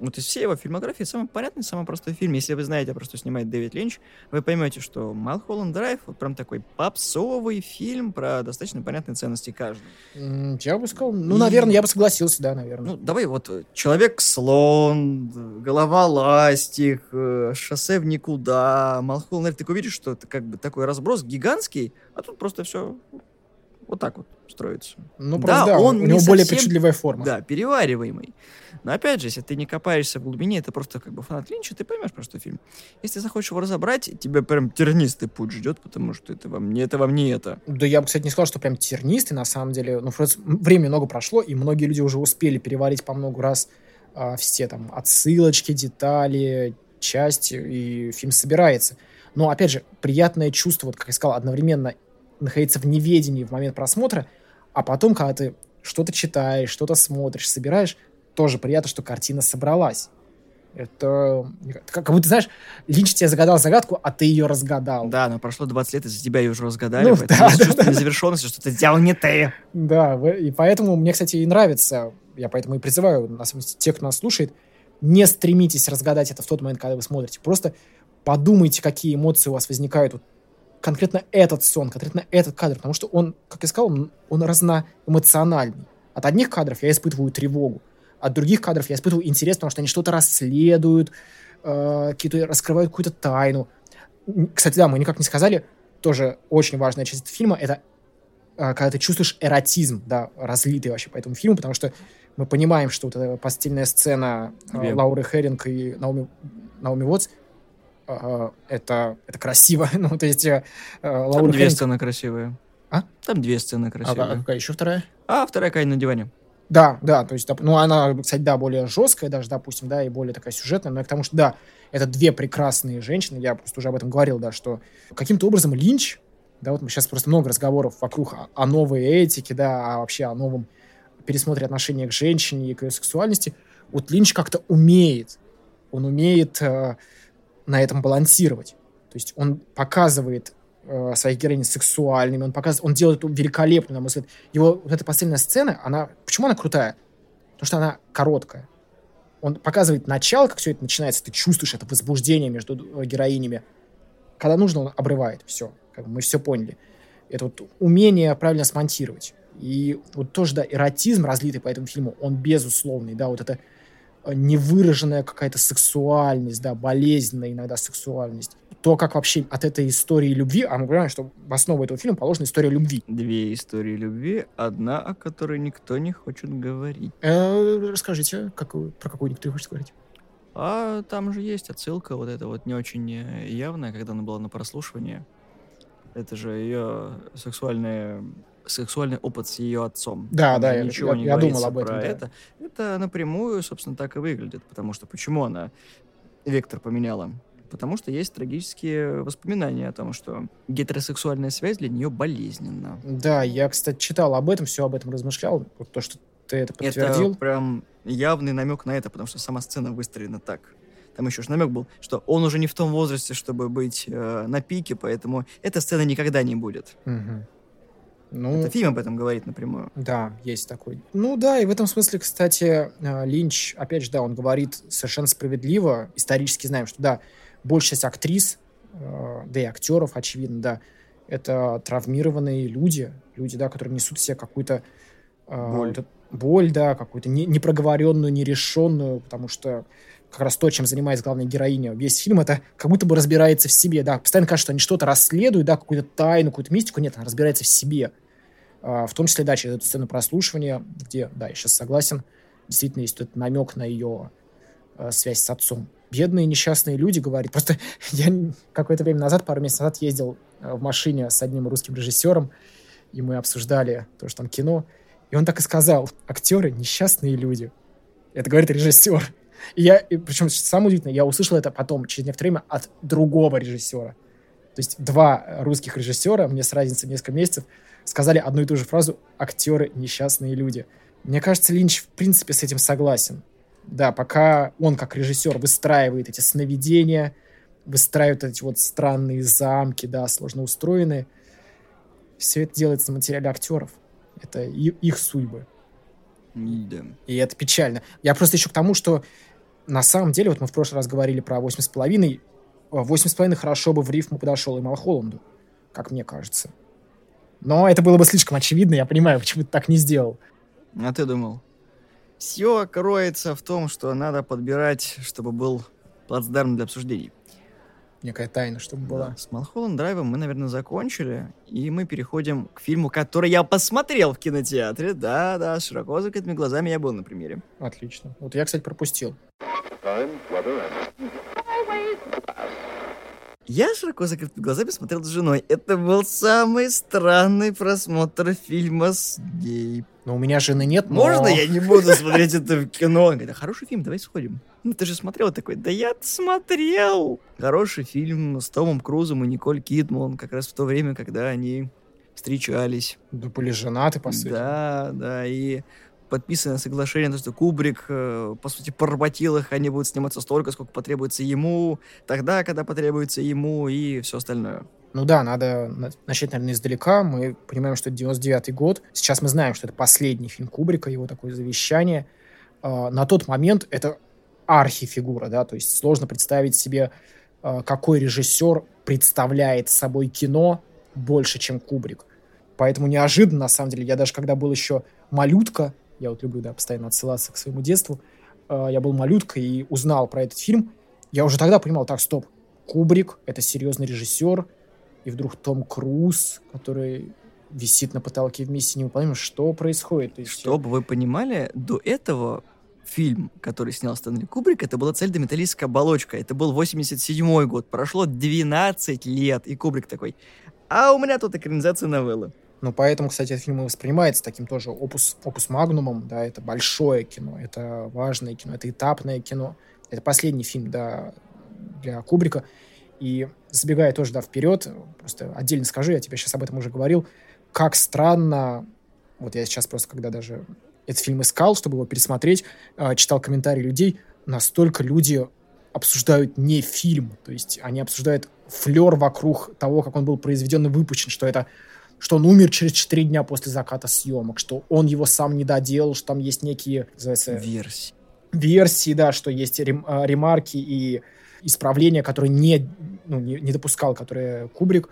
Вот из всей его фильмографии самый понятный, самый простой фильм. Если вы знаете, про что снимает Дэвид Линч, вы поймете, что Малхолланд Драйв вот прям такой попсовый фильм про достаточно понятные ценности каждого. Я бы сказал, ну, И- наверное, я бы согласился, да, наверное. Ну, давай вот э, Человек-слон, э, Голова-ластик, э, Шоссе в никуда, Малхолланд Драйв. Ты увидишь, что это как бы такой разброс гигантский, а тут просто все вот так вот строится. Ну, да, просто, да, он у не него более совсем- причудливая форма. Да, перевариваемый. Но опять же, если ты не копаешься в глубине, это просто как бы фанат Линча, ты поймешь, про что фильм. Если ты захочешь его разобрать, тебя прям тернистый путь ждет, потому что это вам не это, вам не это. Да я бы, кстати, не сказал, что прям тернистый, на самом деле. Ну, просто времени много прошло, и многие люди уже успели переварить по много раз а, все там отсылочки, детали, части, и фильм собирается. Но, опять же, приятное чувство, вот как я сказал, одновременно находиться в неведении в момент просмотра, а потом, когда ты что-то читаешь, что-то смотришь, собираешь, тоже приятно, что картина собралась. Это как будто, знаешь, Линч тебе загадал загадку, а ты ее разгадал. Да, но прошло 20 лет, из-за тебя ее уже разгадали, Ну, поэтому да, есть да, чувство да. незавершенности, что ты сделал не ты. Да, и поэтому мне, кстати, и нравится, я поэтому и призываю, на самом деле, тех, кто нас слушает, не стремитесь разгадать это в тот момент, когда вы смотрите. Просто подумайте, какие эмоции у вас возникают. Вот конкретно этот сон, конкретно этот кадр, потому что он, как я сказал, он, он разноэмоциональный. От одних кадров я испытываю тревогу, от других кадров я испытываю интерес, потому что они что-то расследуют, э, какие-то раскрывают какую-то тайну. Кстати, да, мы никак не сказали, тоже очень важная часть этого фильма, это а, когда ты чувствуешь эротизм, да, разлитый вообще по этому фильму, потому что мы понимаем, что вот эта постельная сцена Две. Лауры Херинг и Наоми, Наоми Уотс, это, это красиво. ну, то есть э, Там две сцены красивые. А? Там две сцены А, красивые. а какая еще вторая? А вторая Кайн на диване. Да, да, то есть, ну, она, кстати, да, более жесткая даже, допустим, да, и более такая сюжетная, но и к тому, что, да, это две прекрасные женщины, я просто уже об этом говорил, да, что каким-то образом Линч, да, вот мы сейчас просто много разговоров вокруг о, о новой этике, да, а вообще о новом пересмотре отношения к женщине и к ее сексуальности, вот Линч как-то умеет, он умеет э, на этом балансировать, то есть он показывает э, своих героинь сексуальными, он показывает, он делает великолепно, на мой взгляд. Его вот эта последняя сцена, она, почему она крутая? Потому что она короткая. Он показывает начало, как все это начинается, ты чувствуешь это возбуждение между э, героинями. Когда нужно, он обрывает все. Как мы все поняли. Это вот умение правильно смонтировать. И вот тоже, да, эротизм, разлитый по этому фильму, он безусловный, да, вот это невыраженная какая-то сексуальность, да, болезненная иногда сексуальность. То, как вообще от этой истории любви, а мы понимаем, что в основу этого фильма положена история любви. Две истории любви, одна, о которой никто не хочет говорить. Э, расскажите, какую, про какую никто не хочет говорить. А там же есть отсылка, вот эта вот не очень э, явная, когда она была на прослушивании. Это же ее сексуальная сексуальный опыт с ее отцом. Да, Там да, ничего я- не я думал об этом, про да. это. Это напрямую, собственно, так и выглядит. Потому что почему она вектор поменяла? Потому что есть трагические воспоминания о том, что гетеросексуальная связь для нее болезненна. Да, я, кстати, читал об этом, все об этом размышлял. Вот то, что ты это подтвердил. Это прям явный намек на это, потому что сама сцена выстроена так. Там еще же намек был, что он уже не в том возрасте, чтобы быть э, на пике, поэтому эта сцена никогда не будет. Мгм. Ну, Это фильм об этом говорит напрямую. Да, есть такой. Ну да, и в этом смысле, кстати, э, Линч, опять же, да, он говорит совершенно справедливо. Исторически знаем, что да, большая часть актрис, э, да и актеров, очевидно, да, это травмированные люди, люди, да, которые несут в себе какую-то э, Боль. боль, да, какую-то не- непроговоренную, нерешенную, потому что как раз то, чем занимается главная героиня. Весь фильм это как будто бы разбирается в себе, да. Постоянно кажется, что они что-то расследуют, да, какую-то тайну, какую-то мистику. Нет, она разбирается в себе. А, в том числе, да, через эту сцену прослушивания, где, да, я сейчас согласен, действительно есть этот намек на ее э, связь с отцом. Бедные несчастные люди, говорит. Просто я какое-то время назад, пару месяцев назад, ездил э, в машине с одним русским режиссером, и мы обсуждали тоже там кино, и он так и сказал, актеры несчастные люди. Это говорит режиссер. И я, и причем самое удивительное, я услышал это потом, через некоторое время, от другого режиссера. То есть два э, русских режиссера, мне с разницей в несколько месяцев, сказали одну и ту же фразу «актеры несчастные люди». Мне кажется, Линч в принципе с этим согласен. Да, пока он как режиссер выстраивает эти сновидения, выстраивает эти вот странные замки, да, сложно устроенные, все это делается на материале актеров. Это их судьбы. Да. И это печально. Я просто еще к тому, что на самом деле, вот мы в прошлый раз говорили про 8,5. 8,5 хорошо бы в рифму подошел и Малхолланду, как мне кажется. Но это было бы слишком очевидно, я понимаю, почему ты так не сделал. А ты думал? Все кроется в том, что надо подбирать, чтобы был плацдарм для обсуждений. Некая тайна, чтобы была. Да, С Малхолланд Драйвом мы, наверное, закончили, и мы переходим к фильму, который я посмотрел в кинотеатре. Да-да, широко закрытыми глазами я был на премьере. Отлично. Вот я, кстати, пропустил. Time, weather, and Я широко закрытыми глазами смотрел с женой. Это был самый странный просмотр фильма с ней. Но у меня жены нет, но... Можно я не буду смотреть это в кино? Он говорит, «А хороший фильм, давай сходим. Ну, ты же смотрел такой, да я смотрел. Хороший фильм с Томом Крузом и Николь Кидман, как раз в то время, когда они встречались. Да были женаты, по сути. Да, да, и подписано соглашение, то, что Кубрик, э, по сути, поработил их, они будут сниматься столько, сколько потребуется ему, тогда, когда потребуется ему, и все остальное. Ну да, надо на- начать, наверное, издалека. Мы понимаем, что это 99-й год. Сейчас мы знаем, что это последний фильм Кубрика, его такое завещание. А, на тот момент это архифигура, да, то есть сложно представить себе, а, какой режиссер представляет собой кино больше, чем Кубрик. Поэтому неожиданно, на самом деле, я даже когда был еще малютка, я вот люблю, да, постоянно отсылаться к своему детству, а, я был малюткой и узнал про этот фильм, я уже тогда понимал, так, стоп, Кубрик — это серьезный режиссер, и вдруг Том Круз, который висит на потолке в миссии невыполнима, что происходит? То есть, Чтобы вы понимали, до этого фильм, который снял Стэнли Кубрик, это была цельнометаллическая оболочка. Это был 87 год. Прошло 12 лет, и Кубрик такой, а у меня тут экранизация новеллы. Ну, поэтому, кстати, этот фильм и воспринимается таким тоже опус, опус магнумом, да, это большое кино, это важное кино, это этапное кино. Это последний фильм, да, для Кубрика. И забегая тоже, да, вперед, просто отдельно скажу, я тебе сейчас об этом уже говорил, как странно, вот я сейчас просто, когда даже этот фильм искал, чтобы его пересмотреть, э, читал комментарии людей, настолько люди обсуждают не фильм, то есть они обсуждают флер вокруг того, как он был произведен и выпущен, что это что он умер через 4 дня после заката съемок, что он его сам не доделал, что там есть некие, называется, Версии. версии, да, что есть рем- а, ремарки и исправления, которые не, ну, не, не допускал, которые Кубрик,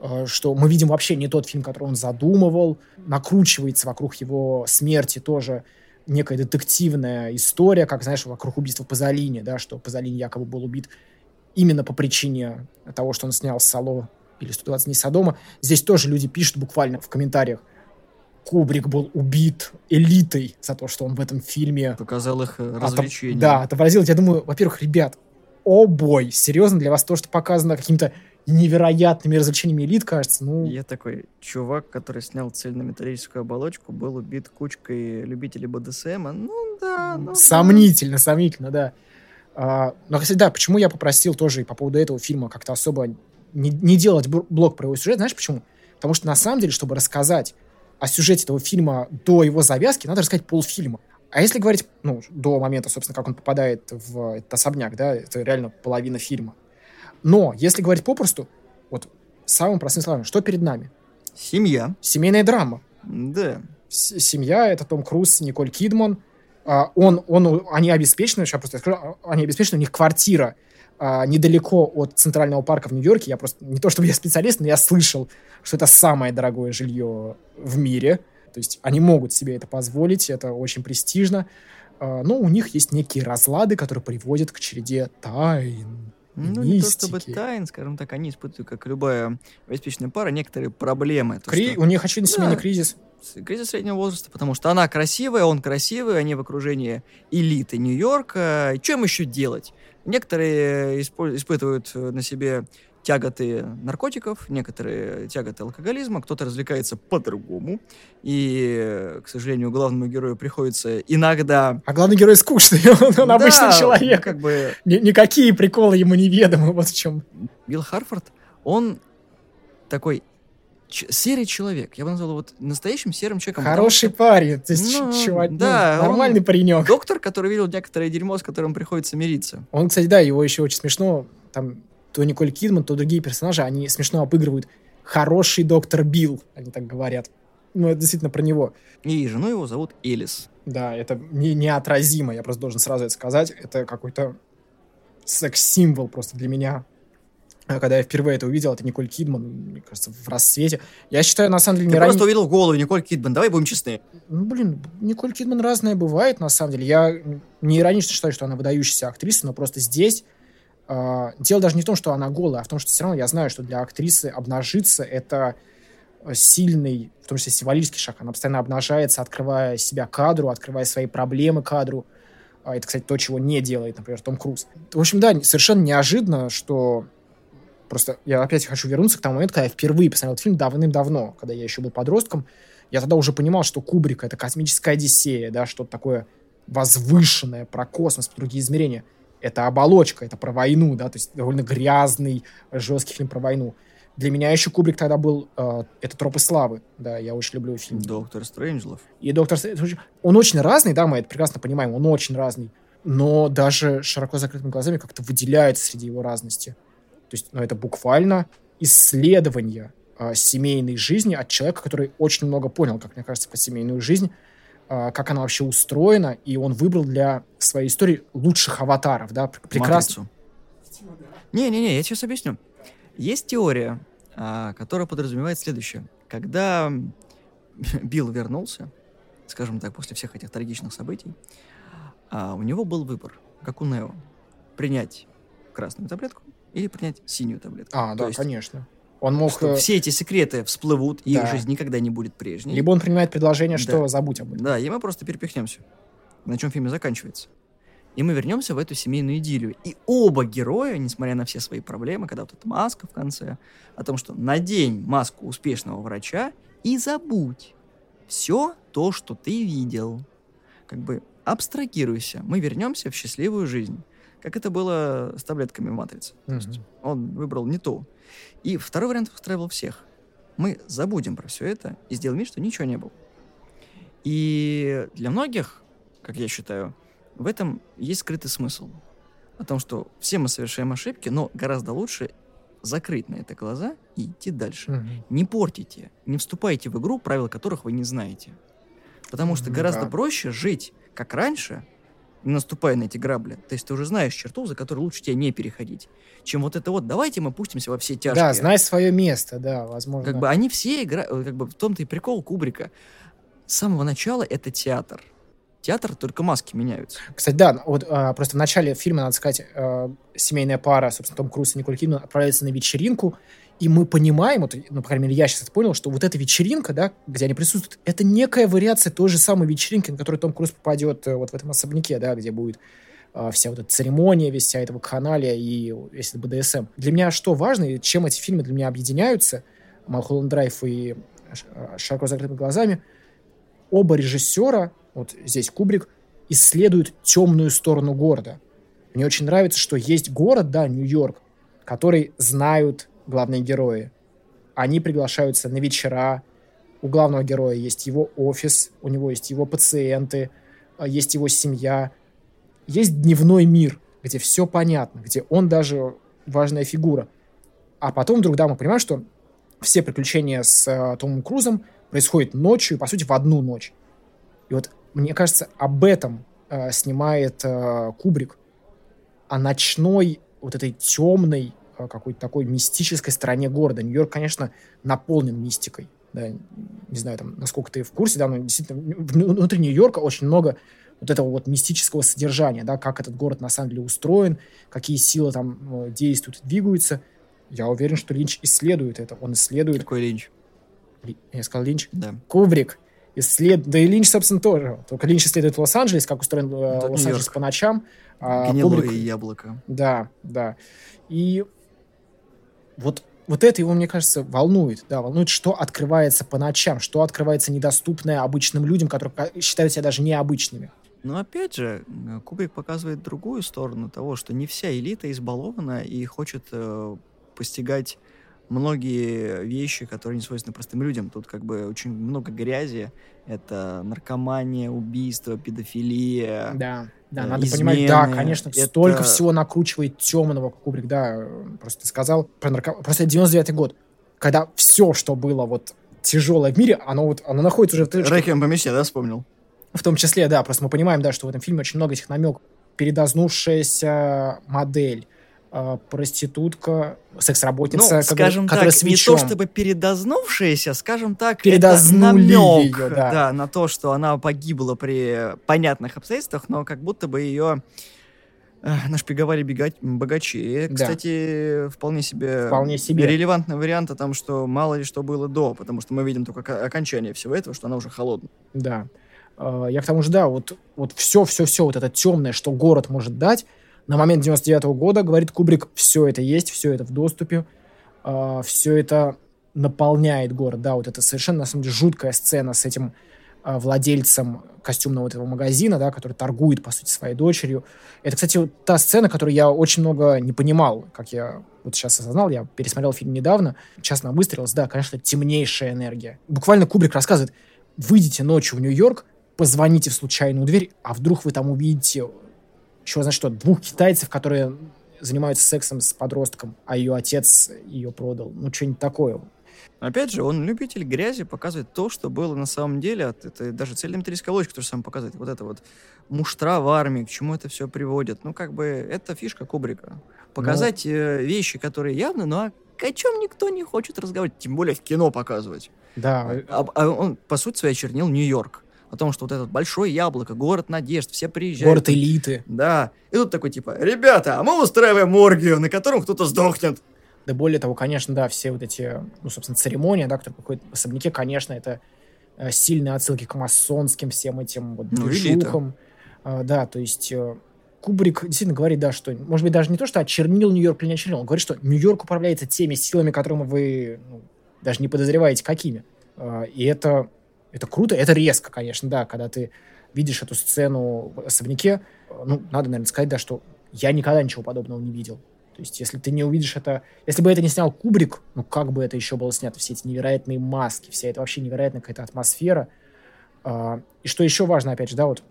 э, что мы видим вообще не тот фильм, который он задумывал, накручивается вокруг его смерти тоже некая детективная история, как, знаешь, вокруг убийства Пазолини, да, что Пазолини якобы был убит именно по причине того, что он снял Сало или 120 дней Содома. Здесь тоже люди пишут буквально в комментариях, Кубрик был убит элитой за то, что он в этом фильме Показал их э, развлечения. Да, отобразил. Я думаю, во-первых, ребят, о бой, серьезно, для вас то, что показано каким-то невероятными развлечениями элит, кажется. Ну, Я такой чувак, который снял цельнометаллическую оболочку, был убит кучкой любителей БДСМа. Ну да, ну да. сомнительно, сомнительно, да. А, но, кстати, да, почему я попросил тоже и по поводу этого фильма как-то особо не, не делать блок про его сюжет, знаешь почему? Потому что, на самом деле, чтобы рассказать о сюжете этого фильма до его завязки, надо рассказать полфильма. А если говорить, ну, до момента, собственно, как он попадает в этот особняк, да, это реально половина фильма. Но, если говорить попросту, вот самым простым словами, что перед нами? Семья. Семейная драма. Да. С- семья — это Том Круз, Николь Кидман. А, он, он, они обеспечены, сейчас просто скажу, а, они обеспечены, у них квартира а, недалеко от Центрального парка в Нью-Йорке. Я просто, не то чтобы я специалист, но я слышал, что это самое дорогое жилье в мире. То есть они могут себе это позволить, это очень престижно. А, но у них есть некие разлады, которые приводят к череде тайн. Ну, не то чтобы мистики. тайн, скажем так, они испытывают, как любая обеспеченная пара, некоторые проблемы. То, Кри- что- У них очевидно семейный Да. кризис. с- кризис среднего возраста, потому что она красивая, он красивый, они в окружении элиты Нью-Йорка. Им еще делать? Некоторые испо- испытывают э, на себе тяготы наркотиков, некоторые тяготы алкоголизма, кто-то развлекается по-другому. И, к сожалению, главному герою приходится иногда... А главный герой скучный, он, он обычный Да, человек. Как бы Ни- никакие приколы ему неведомы, вот в чем. Билл Харфорд, он такой ч- серый человек. Я бы назвал его вот настоящим серым человеком. Хороший парень. То есть, Ну, чувак, ну, да, он- нормальный паренек. Доктор, который видел некоторое дерьмо, с которым приходится мириться. Он, кстати, да, его еще очень смешно. Там то Николь Кидман, то другие персонажи, они смешно обыгрывают. Хороший доктор Билл, они так говорят. Ну, это действительно про него. И жену его зовут Элис. Да, это не, неотразимо, я просто должен сразу это сказать. Это какой-то секс-символ просто для меня. А Когда я впервые это увидел, это Николь Кидман, мне кажется, в рассвете. Я считаю, на самом деле, Ты не просто ранее... увидел голову Николь Кидман. Давай будем честны. Ну, блин, Николь Кидман разная бывает, на самом деле. Я не иронично считаю, что она выдающаяся актриса, но просто здесь э, дело даже не в том, что она голая, а в том, что все равно я знаю, что для актрисы обнажиться — это сильный, в том числе символический шаг. Она постоянно обнажается, открывая себя кадру, открывая свои проблемы кадру. А Это, кстати, то, чего не делает, например, Том Круз. В общем, да, совершенно неожиданно, что Просто я опять хочу вернуться к тому моменту, когда я впервые посмотрел этот фильм давным-давно, когда я еще был подростком. Я тогда уже понимал, что Кубрик — это космическая Одиссея, да, что-то такое возвышенное про космос, про другие измерения. Это оболочка, это про войну, да, то есть довольно грязный, жесткий фильм про войну. Для меня еще Кубрик тогда был э, это «Тропы славы», да, я очень люблю фильм. Доктор Стрэнджлов. И доктор Стрэндж, он очень разный, да, мы это прекрасно понимаем, он очень разный, но даже широко закрытыми глазами как-то выделяется среди его разности. То есть, ну, это буквально исследование э, семейной жизни от человека, который очень много понял, как мне кажется, про семейную жизнь, как она вообще устроена, и он выбрал для своей истории лучших аватаров, да, пр- прекрасно. Не-не-не, я сейчас объясню. Есть теория, а, которая подразумевает следующее. Когда Билл вернулся, скажем так, после всех этих трагичных событий, а, у него был выбор, как у Нео, принять красную таблетку или принять синюю таблетку. А, То да, есть, конечно. Он мог... что э, все эти секреты всплывут, и их Да. жизнь никогда не будет прежней. Либо он принимает предложение, Да. что забудь об этом. Да, и мы просто перепихнемся. На чем фильм и заканчивается. И мы вернемся в эту семейную идиллию. И оба героя, несмотря на все свои проблемы, когда вот эта маска в конце, о том, что надень маску успешного врача и забудь все то, что ты видел. Как бы абстрагируйся. Мы вернемся в счастливую жизнь. Как это было с таблетками в «Матрице». То есть он выбрал не то. И второй вариант устраивал всех. Мы забудем про все это и сделаем вид, что ничего не было. И для многих, как я считаю, в этом есть скрытый смысл. О том, что все мы совершаем ошибки, но гораздо лучше закрыть на это глаза и идти дальше. Мгм. Не портите, не вступайте в игру, правил которых вы не знаете. Потому что гораздо да. проще жить, как раньше, не наступая на эти грабли. То есть ты уже знаешь черту, за которую лучше тебе не переходить. Чем вот это вот, давайте мы пустимся во все тяжкие. Да, знай свое место, да, возможно. Как бы они все играют, как бы в том-то и прикол Кубрика. С самого начала это театр. Театр только маски меняются. Кстати, да, вот а, просто в начале фильма, надо сказать, а, семейная пара, собственно, Том Круз и Николь Кидман отправляются на вечеринку, и мы понимаем, вот, ну, по крайней мере, я сейчас это понял, что вот эта вечеринка, да, где они присутствуют, это некая вариация той же самой вечеринки, на которую Том Круз попадет э, вот в этом особняке, да, где будет э, вся вот эта церемония, весь вся этого каналия и весь этот БДСМ. Для меня что важно, и чем эти фильмы для меня объединяются, Малхолланд Драйв и «Широко закрытыми глазами», оба режиссера, вот здесь Кубрик, исследуют темную сторону города. Мне очень нравится, что есть город, да, Нью-Йорк, который знают главные герои. Они приглашаются на вечера. У главного героя есть его офис, у него есть его пациенты, а, есть его семья. Есть дневной мир, где все понятно, где он даже важная фигура. А потом вдруг, да, мы понимаем, что все приключения с э, Томом Крузом происходят ночью, по сути, в одну ночь. И вот, мне кажется, об этом э, снимает э, Кубрик. О ночной, вот этой темной, э, какой-то такой мистической стороне города. Нью-Йорк, конечно, наполнен мистикой. Да, не знаю, там, насколько ты в курсе, да, но действительно внутри Нью-Йорка очень много вот этого вот мистического содержания, да, как этот город на самом деле устроен, какие силы там э, действуют, двигаются – я уверен, что Линч исследует это. Он исследует... Какой Линч? Ли... Я сказал Линч? Да. Кубрик. Исслед... Да и Линч, собственно, тоже. Только Линч исследует Лос-Анджелес, как устроен э, Лос-Анджелес по ночам. А Гнилое Кубрик... яблоко. Да, да. И вот, вот это его, мне кажется, волнует. Да, волнует, что открывается по ночам, что открывается недоступное обычным людям, которые считают себя даже необычными. Но опять же, Кубрик показывает другую сторону того, что не вся элита избалована и хочет э, постигать многие вещи, которые не свойственны простым людям. Тут как бы очень много грязи. Это наркомания, убийство, педофилия. Да, да, э, надо измены. понимать, да, конечно, это... столько всего накручивает темного, Кубрик, да, просто ты сказал про наркоманию. Просто 99-й год, когда все, что было вот тяжелое в мире, оно вот, оно находится уже в... Рэкем по да, вспомнил? В том числе, да, просто мы понимаем, да, что в этом фильме очень много этих намеков. Передознувшаяся модель, проститутка, секс-работница, ну, скажем которая так, не то чтобы передознувшаяся, скажем так, Передознули это намек, ее, да. да, на то, что она погибла при понятных обстоятельствах, но как будто бы ее э, нашпиговали бегач, богачи. Да. Кстати, вполне себе, вполне себе релевантный вариант о том, что мало ли что было до, потому что мы видим только окончание всего этого, что она уже холодная. Да. Э, я к тому же, да, вот, вот все-все-все, вот это темное, что город может дать, на момент 99 -го года, говорит Кубрик, все это есть, все это в доступе, э, все это наполняет город, да, вот это совершенно, на самом деле, жуткая сцена с этим э, владельцем костюмного вот этого магазина, да, который торгует, по сути, своей дочерью. Это, кстати, вот та сцена, которую я очень много не понимал, как я вот сейчас осознал, я пересмотрел фильм недавно, часто выстрелился, да, конечно, темнейшая энергия. Буквально Кубрик рассказывает, выйдите ночью в Нью-Йорк, позвоните в случайную дверь, а вдруг вы там увидите, еще знаешь что, двух китайцев, которые занимаются сексом с подростком, а ее отец ее продал. Ну, что-нибудь такое. Опять же, он любитель грязи, показывает то, что было на самом деле. Это даже цельнометрическая логика тоже сам показывает. Вот это вот муштра в армии, к чему это все приводит. Ну, как бы, это фишка Кубрика. Показать ну... э, вещи, которые явны, но о чем никто не хочет разговаривать, тем более в кино показывать. Да. А, а он, по сути, своей очернил Нью-Йорк о том, что вот этот большое яблоко, город надежд, все приезжают. Город элиты. Да. И тут такой типа, ребята, а мы устраиваем оргию, на котором кто-то сдохнет. Да более того, конечно, да, все вот эти, ну, собственно, церемонии, да, которые проходят в особняке, конечно, это э, сильные отсылки к масонским всем этим вот ну, движухам. Э, да, то есть э, Кубрик действительно говорит, да, что, может быть, даже не то, что очернил Нью-Йорк или не очернил, он говорит, что Нью-Йорк управляется теми силами, которыми вы ну, даже не подозреваете, какими. Э, и это это круто, это резко, конечно, да, когда ты видишь эту сцену в особняке, ну, надо, наверное, сказать, да, что я никогда ничего подобного не видел. То есть, если ты не увидишь это... Если бы это не снял Кубрик, ну, как бы это еще было снято? Все эти невероятные маски, вся эта вообще невероятная какая-то атмосфера. А, и что еще важно, опять же, да, вот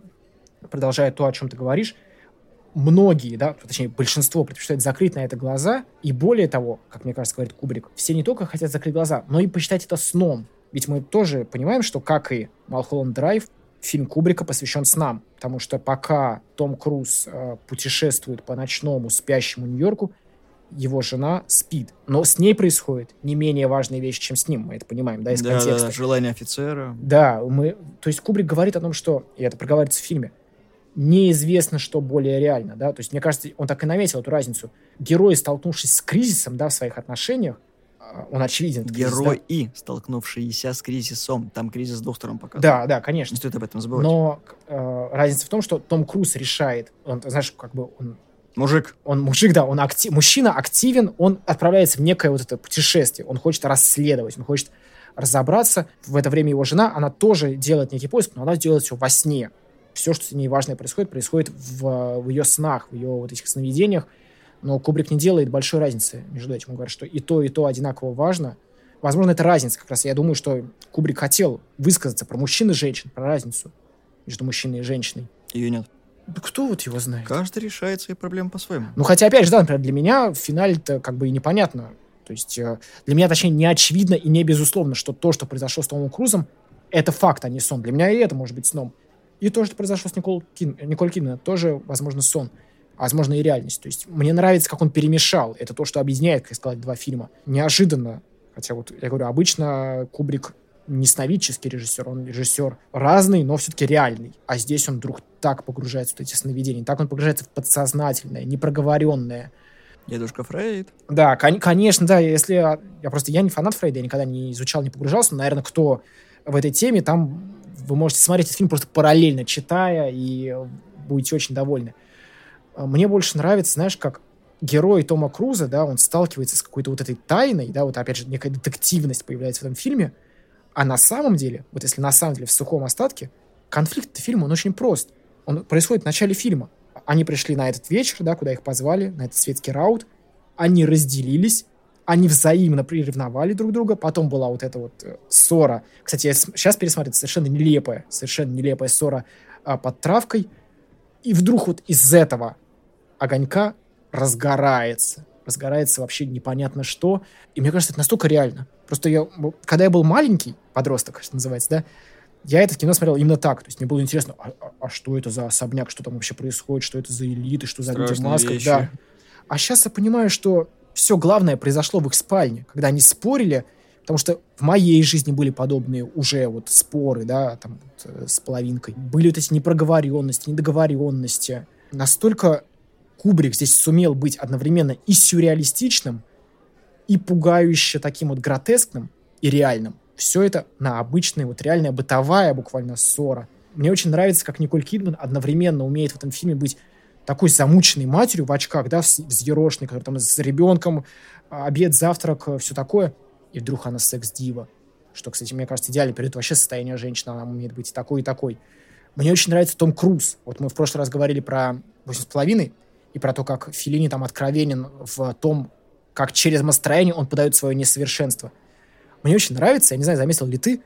продолжая то, о чем ты говоришь, многие, да, точнее, большинство предпочитают закрыть на это глаза, и более того, как мне кажется, говорит Кубрик, все не только хотят закрыть глаза, но и посчитать это сном. Ведь мы тоже понимаем, что, как и Малхолланд Драйв, фильм Кубрика посвящен снам, потому что пока Том Круз э, путешествует по ночному спящему Нью-Йорку, его жена спит. Но с ней происходит не менее важные вещи, чем с ним. Мы это понимаем, да, из да, контекста. Да, желание офицера. Да, мы... То есть Кубрик говорит о том, что... И это проговаривается в фильме. Неизвестно, что более реально, да. То есть, мне кажется, он так и наметил эту разницу. Герои, столкнувшись с кризисом, да, в своих отношениях, Он очевиден. кризис, да. Герои, столкнувшиеся с кризисом. Там кризис с двух сторон показан. Да, да, конечно. Не стоит об этом забывать. Но э, разница в том, что Том Круз решает, он, знаешь, как бы он, Мужик, он мужик, да, он акти- мужчина активен, он отправляется в некое вот это путешествие, он хочет расследовать, он хочет разобраться. В это время его жена, она тоже делает некий поиск, но она делает все во сне. Все, что с ней важное происходит, происходит в, в ее снах, в ее вот этих сновидениях. Но Кубрик не делает большой разницы между этим. Он говорит, что и то, и то одинаково важно. Возможно, это разница как раз. Я думаю, что Кубрик хотел высказаться про мужчин и женщин, про разницу между мужчиной и женщиной. ее нет. Да кто вот его знает? Каждый решает свои проблемы по-своему. Ну, хотя, опять же, да, например, для меня в финале-то как бы и непонятно. То есть э, для меня, точнее, не очевидно и не безусловно, что то, что произошло с Томом Крузом, это факт, а не сон. Для меня и это может быть сном. И то, что произошло с Никол Кин, Николь Кидман, тоже, возможно, сон. Возможно, и реальность. То есть мне нравится, как он перемешал. Это то, что объединяет, как сказать, два фильма. Неожиданно. Хотя вот, я говорю, обычно Кубрик не сновидческий режиссер, он режиссер разный, но все-таки реальный. А здесь он вдруг так погружается в эти сновидения, так он погружается в подсознательное, непроговоренное. Дедушка Фрейд. Да, кон- конечно, да, если... Я, я просто, я не фанат Фрейда, я никогда не изучал, не погружался, но, наверное, кто в этой теме, там вы можете смотреть этот фильм просто параллельно читая, и будете очень довольны. А Мне больше нравится, знаешь, как герой Тома Круза, да, он сталкивается с какой-то вот этой тайной, да, вот опять же некая детективность появляется в этом фильме, а на самом деле, вот если на самом деле в сухом остатке, конфликт фильма, он очень прост. Он происходит в начале фильма. Они пришли на этот вечер, да, куда их позвали, на этот светский раут. Они разделились, они взаимно приревновали друг друга. Потом была вот эта вот э, ссора. Кстати, я сейчас пересмотрю, это совершенно нелепая, совершенно нелепая ссора а, под травкой. И вдруг вот из этого огонька разгорается. Разгорается вообще непонятно что. И мне кажется, это настолько реально. Просто я, когда я был маленький, подросток, что называется, да, я это кино смотрел именно так. То есть мне было интересно, а, а- а что это за особняк, что там вообще происходит, что это за элиты, что за люди в масках. вещи. Да. А сейчас я понимаю, что все главное произошло в их спальне, когда они спорили, потому что в моей жизни были подобные уже вот споры, да, там вот, э, с половинкой. Были вот эти непроговоренности, недоговоренности. Настолько Кубрик здесь сумел быть одновременно и сюрреалистичным, и пугающе таким вот гротескным и реальным. Все это на обычной, вот реальная бытовая буквально ссора. Мне очень нравится, как Николь Кидман одновременно умеет в этом фильме быть такой замученной матерью в очках, да, взъерошенной, которая там с ребенком, а, обед, завтрак, все такое. И вдруг она секс-дива. Что, кстати, мне кажется, идеально передает вообще состояние женщины. Она умеет быть такой, и такой. Мне очень нравится Том Круз. Вот мы в прошлый раз говорили про «Восемь с половиной» и про то, как Филини там откровенен в том, как через настроение он подает свое несовершенство. Мне очень нравится, я не знаю, заметил ли ты,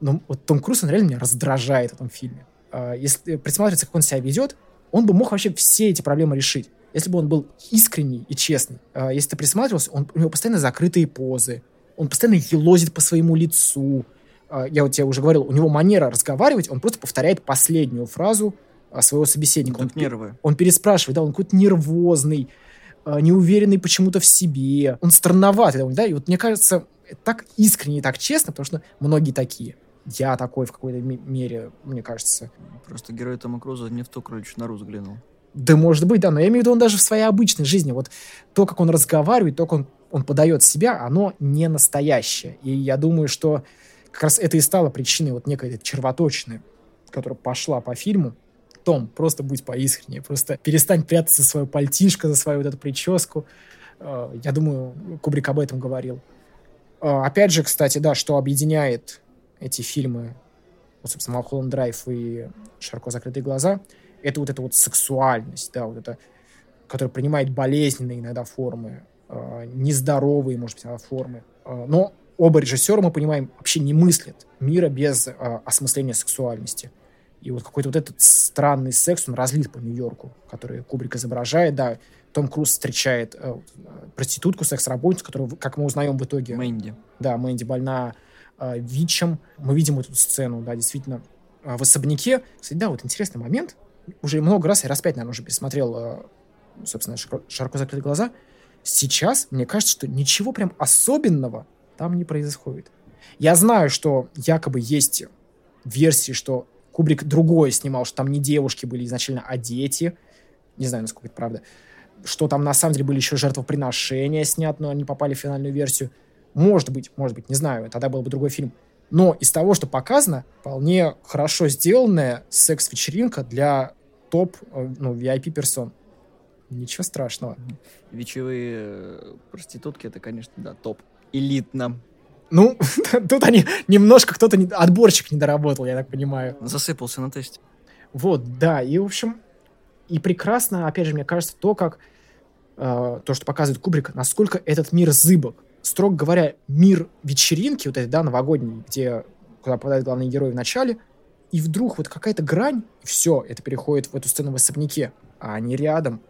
но вот Том Круз, он реально меня раздражает в этом фильме. А, Если присматриваться, как он себя ведет, он бы мог вообще все эти проблемы решить. Если бы он был искренний и честный. А, Если ты присматривался, он, у него постоянно закрытые позы, он постоянно елозит по своему лицу. А, Я вот тебе уже говорил, у него манера разговаривать, он просто повторяет последнюю фразу своего собеседника. Он нервы. он переспрашивает, да, он какой-то нервозный, э, неуверенный почему-то в себе. Он странноватый, да, и вот мне кажется, так искренне и так честно, потому что многие такие. Я такой в какой-то ме- мере, мне кажется. Просто герой Тома Круза не в ту кроличью нору заглянул. Да, может быть, да, но я имею в виду, он даже в своей обычной жизни, вот то, как он разговаривает, то, как он, он подает себя, оно не настоящее. И я думаю, что как раз это и стало причиной вот некой этой червоточины, которая пошла по фильму. Том, просто будь поискреннее, просто перестань прятаться за свою пальтишко, за свою вот эту прическу. Э, Я думаю, Кубрик об этом говорил. Э, Опять же, кстати, да, что объединяет эти фильмы, вот, собственно, «Малхолланд Драйв» и «Широко закрытые глаза», это вот эта вот сексуальность, да, вот это, которая принимает болезненные иногда формы, э, нездоровые, может быть, формы. Но оба режиссера, мы понимаем, вообще не мыслят мира без осмысления сексуальности. И вот какой-то вот этот странный секс, он разлит по Нью-Йорку, который Кубрик изображает, да. Том Круз встречает э, проститутку, секс-работницу, которую, как мы узнаем в итоге, Мэнди. да, Мэнди больна э, ВИЧем. Мы видим эту сцену, да, действительно, э, в особняке. Кстати, да, вот интересный момент. Уже много раз, я раз пять, наверное, уже пересмотрел, э, собственно, «Широко, широко закрытые глаза. Сейчас, мне кажется, что ничего прям особенного там не происходит. Я знаю, что якобы есть версии, что Кубрик другое снимал, что там не девушки были изначально, а дети. Не знаю, насколько это правда. Что там на самом деле были еще жертвоприношения снят, но они попали в финальную версию. Может быть, может быть, не знаю, тогда был бы другой фильм. Но из того, что показано, вполне хорошо сделанная секс-вечеринка для топ, э, ну, VIP-персон. Ничего страшного. Вечевые э, проститутки, это, конечно, да, топ. Элитно. Ну, тут они немножко кто-то, не, отборщик не доработал, я так понимаю. Засыпался на тесте. Вот, да, и, в общем, и прекрасно, опять же, мне кажется, то, как э, то, что показывает Кубрик, насколько этот мир зыбок. Строго говоря, мир вечеринки, вот этой, да, новогодней, где куда попадает главный герой в начале, и вдруг вот какая-то грань, и все, это переходит в эту сцену в особняке, а они рядом,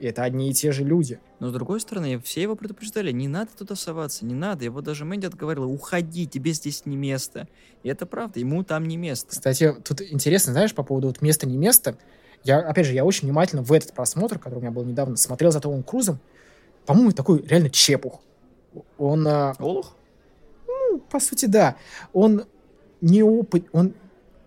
и это одни и те же люди. Но с другой стороны, все его предупреждали, не надо туда соваться, не надо. Его даже Мэнди говорила, уходи, тебе здесь не место. И это правда, ему там не место. Кстати, тут интересно, знаешь, по поводу вот места не места. Я, опять же, я очень внимательно в этот просмотр, который у меня был недавно, смотрел за Томом Крузом. По-моему, такой реально чепух. Он... а, Олух? Ну, по сути, да. Он не опыт... Он,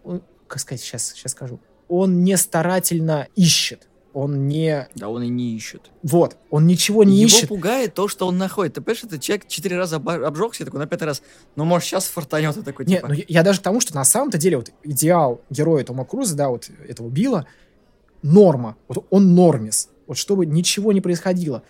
он- как сказать, сейчас, сейчас скажу. Он не старательно ищет. Он не... Да он и не ищет. Вот. Он ничего не Его ищет. пугает то, что он находит. Ты понимаешь, это человек четыре раза обжегся, такой на пятый раз, ну, может, сейчас фартанет, и такой, Не, типа, ну я, я даже к тому, что на самом-то деле вот идеал героя Тома Круза, да, вот этого Билла, норма. Вот он нормис. Вот чтобы ничего не происходило.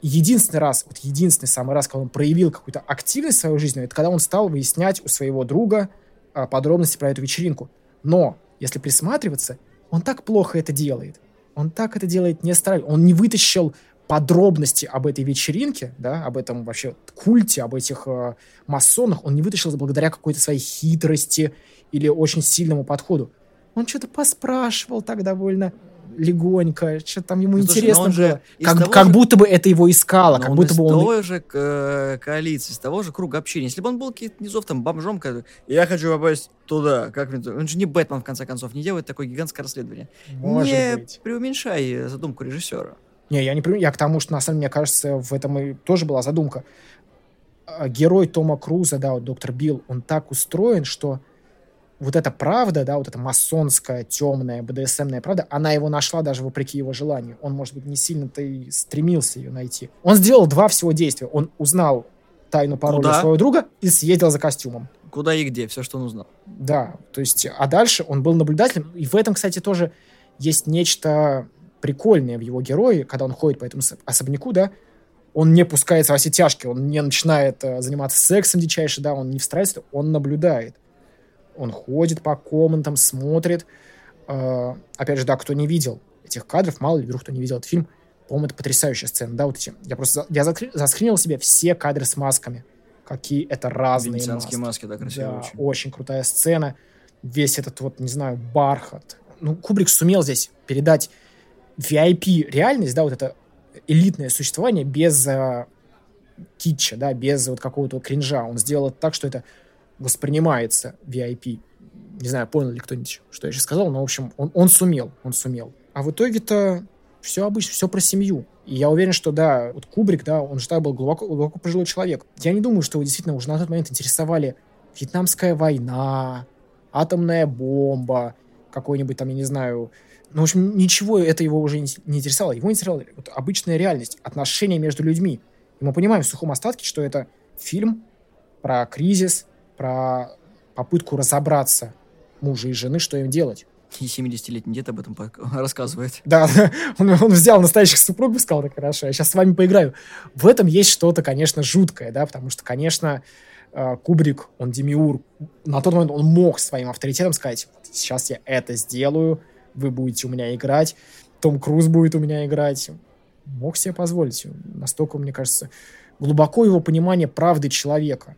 Единственный раз, вот единственный самый раз, когда он проявил какую-то активность в своей жизни, это когда он стал выяснять у своего друга а, подробности про эту вечеринку. Но, если присматриваться, он так плохо это делает. Он так это делает не старательно. Он не вытащил подробности об этой вечеринке, да, об этом вообще культе, об этих э, масонах, он не вытащил благодаря какой-то своей хитрости или очень сильному подходу. Он что-то поспрашивал так довольно легонько, что там ему Ну, слушай, интересно же было. из Как, того как же- будто бы это его искало, но как он будто из бы он... той же э, коалиции, из того же круга общения. Если бы он был каких-то низов, там, бомжом, который, я хочу попасть туда, как мне Он же не Бэтмен, в конце концов, не делает такое гигантское расследование. Может не быть. преуменьшай задумку режиссера. Не, я не понимаю, я к тому, что на самом деле, мне кажется, в этом и тоже была задумка. А, Герой Тома Круза, да, вот доктор Билл, он так устроен, что вот эта правда, да, вот эта масонская, темная, БДСМная правда, она его нашла даже вопреки его желанию. Он, может быть, не сильно-то и стремился ее найти. Он сделал два всего действия. Он узнал тайну пароля Куда? своего друга и съездил за костюмом. Куда и где, все, что он узнал. Да, то есть, а дальше он был наблюдателем, и в этом, кстати, тоже есть нечто прикольное в его герое, когда он ходит по этому особняку, да, он не пускается во все тяжкие, он не начинает э, заниматься сексом дичайше, да, он не встраивается, он наблюдает. Он ходит по комнатам, смотрит. Э, опять же, да, кто не видел этих кадров, мало ли вдруг кто не видел этот фильм, по-моему, это потрясающая сцена, да, вот эти. Я просто я заскринил себе все кадры с масками, какие это разные маски. маски, да, красиво Да, очень. очень крутая сцена. Весь этот вот, не знаю, бархат. Ну, Кубрик сумел здесь передать VIP реальность, да, вот это элитное существование без э, китча, да, без вот какого-то кринжа. Он сделал это так, что это воспринимается VIP. Не знаю, понял ли кто-нибудь, что я сейчас сказал, но, в общем, он, он сумел, он сумел. А в итоге-то все обычно, все про семью. И я уверен, что, да, вот Кубрик, да, он же так был глубоко, глубоко пожилой человек. Я не думаю, что его действительно уже на тот момент интересовали Вьетнамская война, атомная бомба, какой-нибудь там, я не знаю... Ну, в общем, ничего это его уже не интересовало. Его интересовала вот обычная реальность, отношения между людьми. И мы понимаем в сухом остатке, что это фильм про кризис, про попытку разобраться мужа и жены, что им делать. И 70-летний дед об этом рассказывает. Да, он, он взял настоящих супругов и сказал, так хорошо, я сейчас с вами поиграю. В этом есть что-то, конечно, жуткое, да, потому что, конечно, э, Кубрик, он демиур, на тот момент он мог своим авторитетом сказать, «Вот сейчас я это сделаю, вы будете у меня играть, Том Круз будет у меня играть. Мог себе позволить. Настолько, мне кажется, глубоко его понимание правды человека.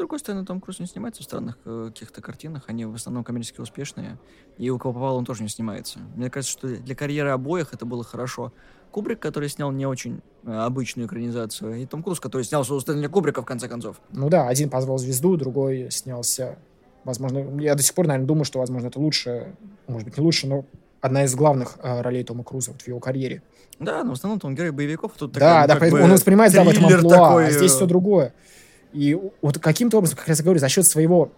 Другой стороны, Том Круз не снимается в странных э, каких-то картинах, они в основном коммерчески успешные, и у кого попало он тоже не снимается. Мне кажется, что для карьеры обоих это было хорошо. Кубрик, который снял не очень э, обычную экранизацию, и Том Круз, который снял своего Стэнли Кубрика, в конце концов. Ну да, один позвал звезду, другой снялся. Возможно, я до сих пор, наверное, думаю, что, возможно, это лучше, может быть, не лучше, но одна из главных э, ролей Тома Круза вот в его карьере. Да, но в основном он герой боевиков, а тут да, такая, да, поэтому бы он воспринимается да, в этом амплуа, такой, а здесь э, все другое. И вот каким-то образом, как я говорю, за счет своего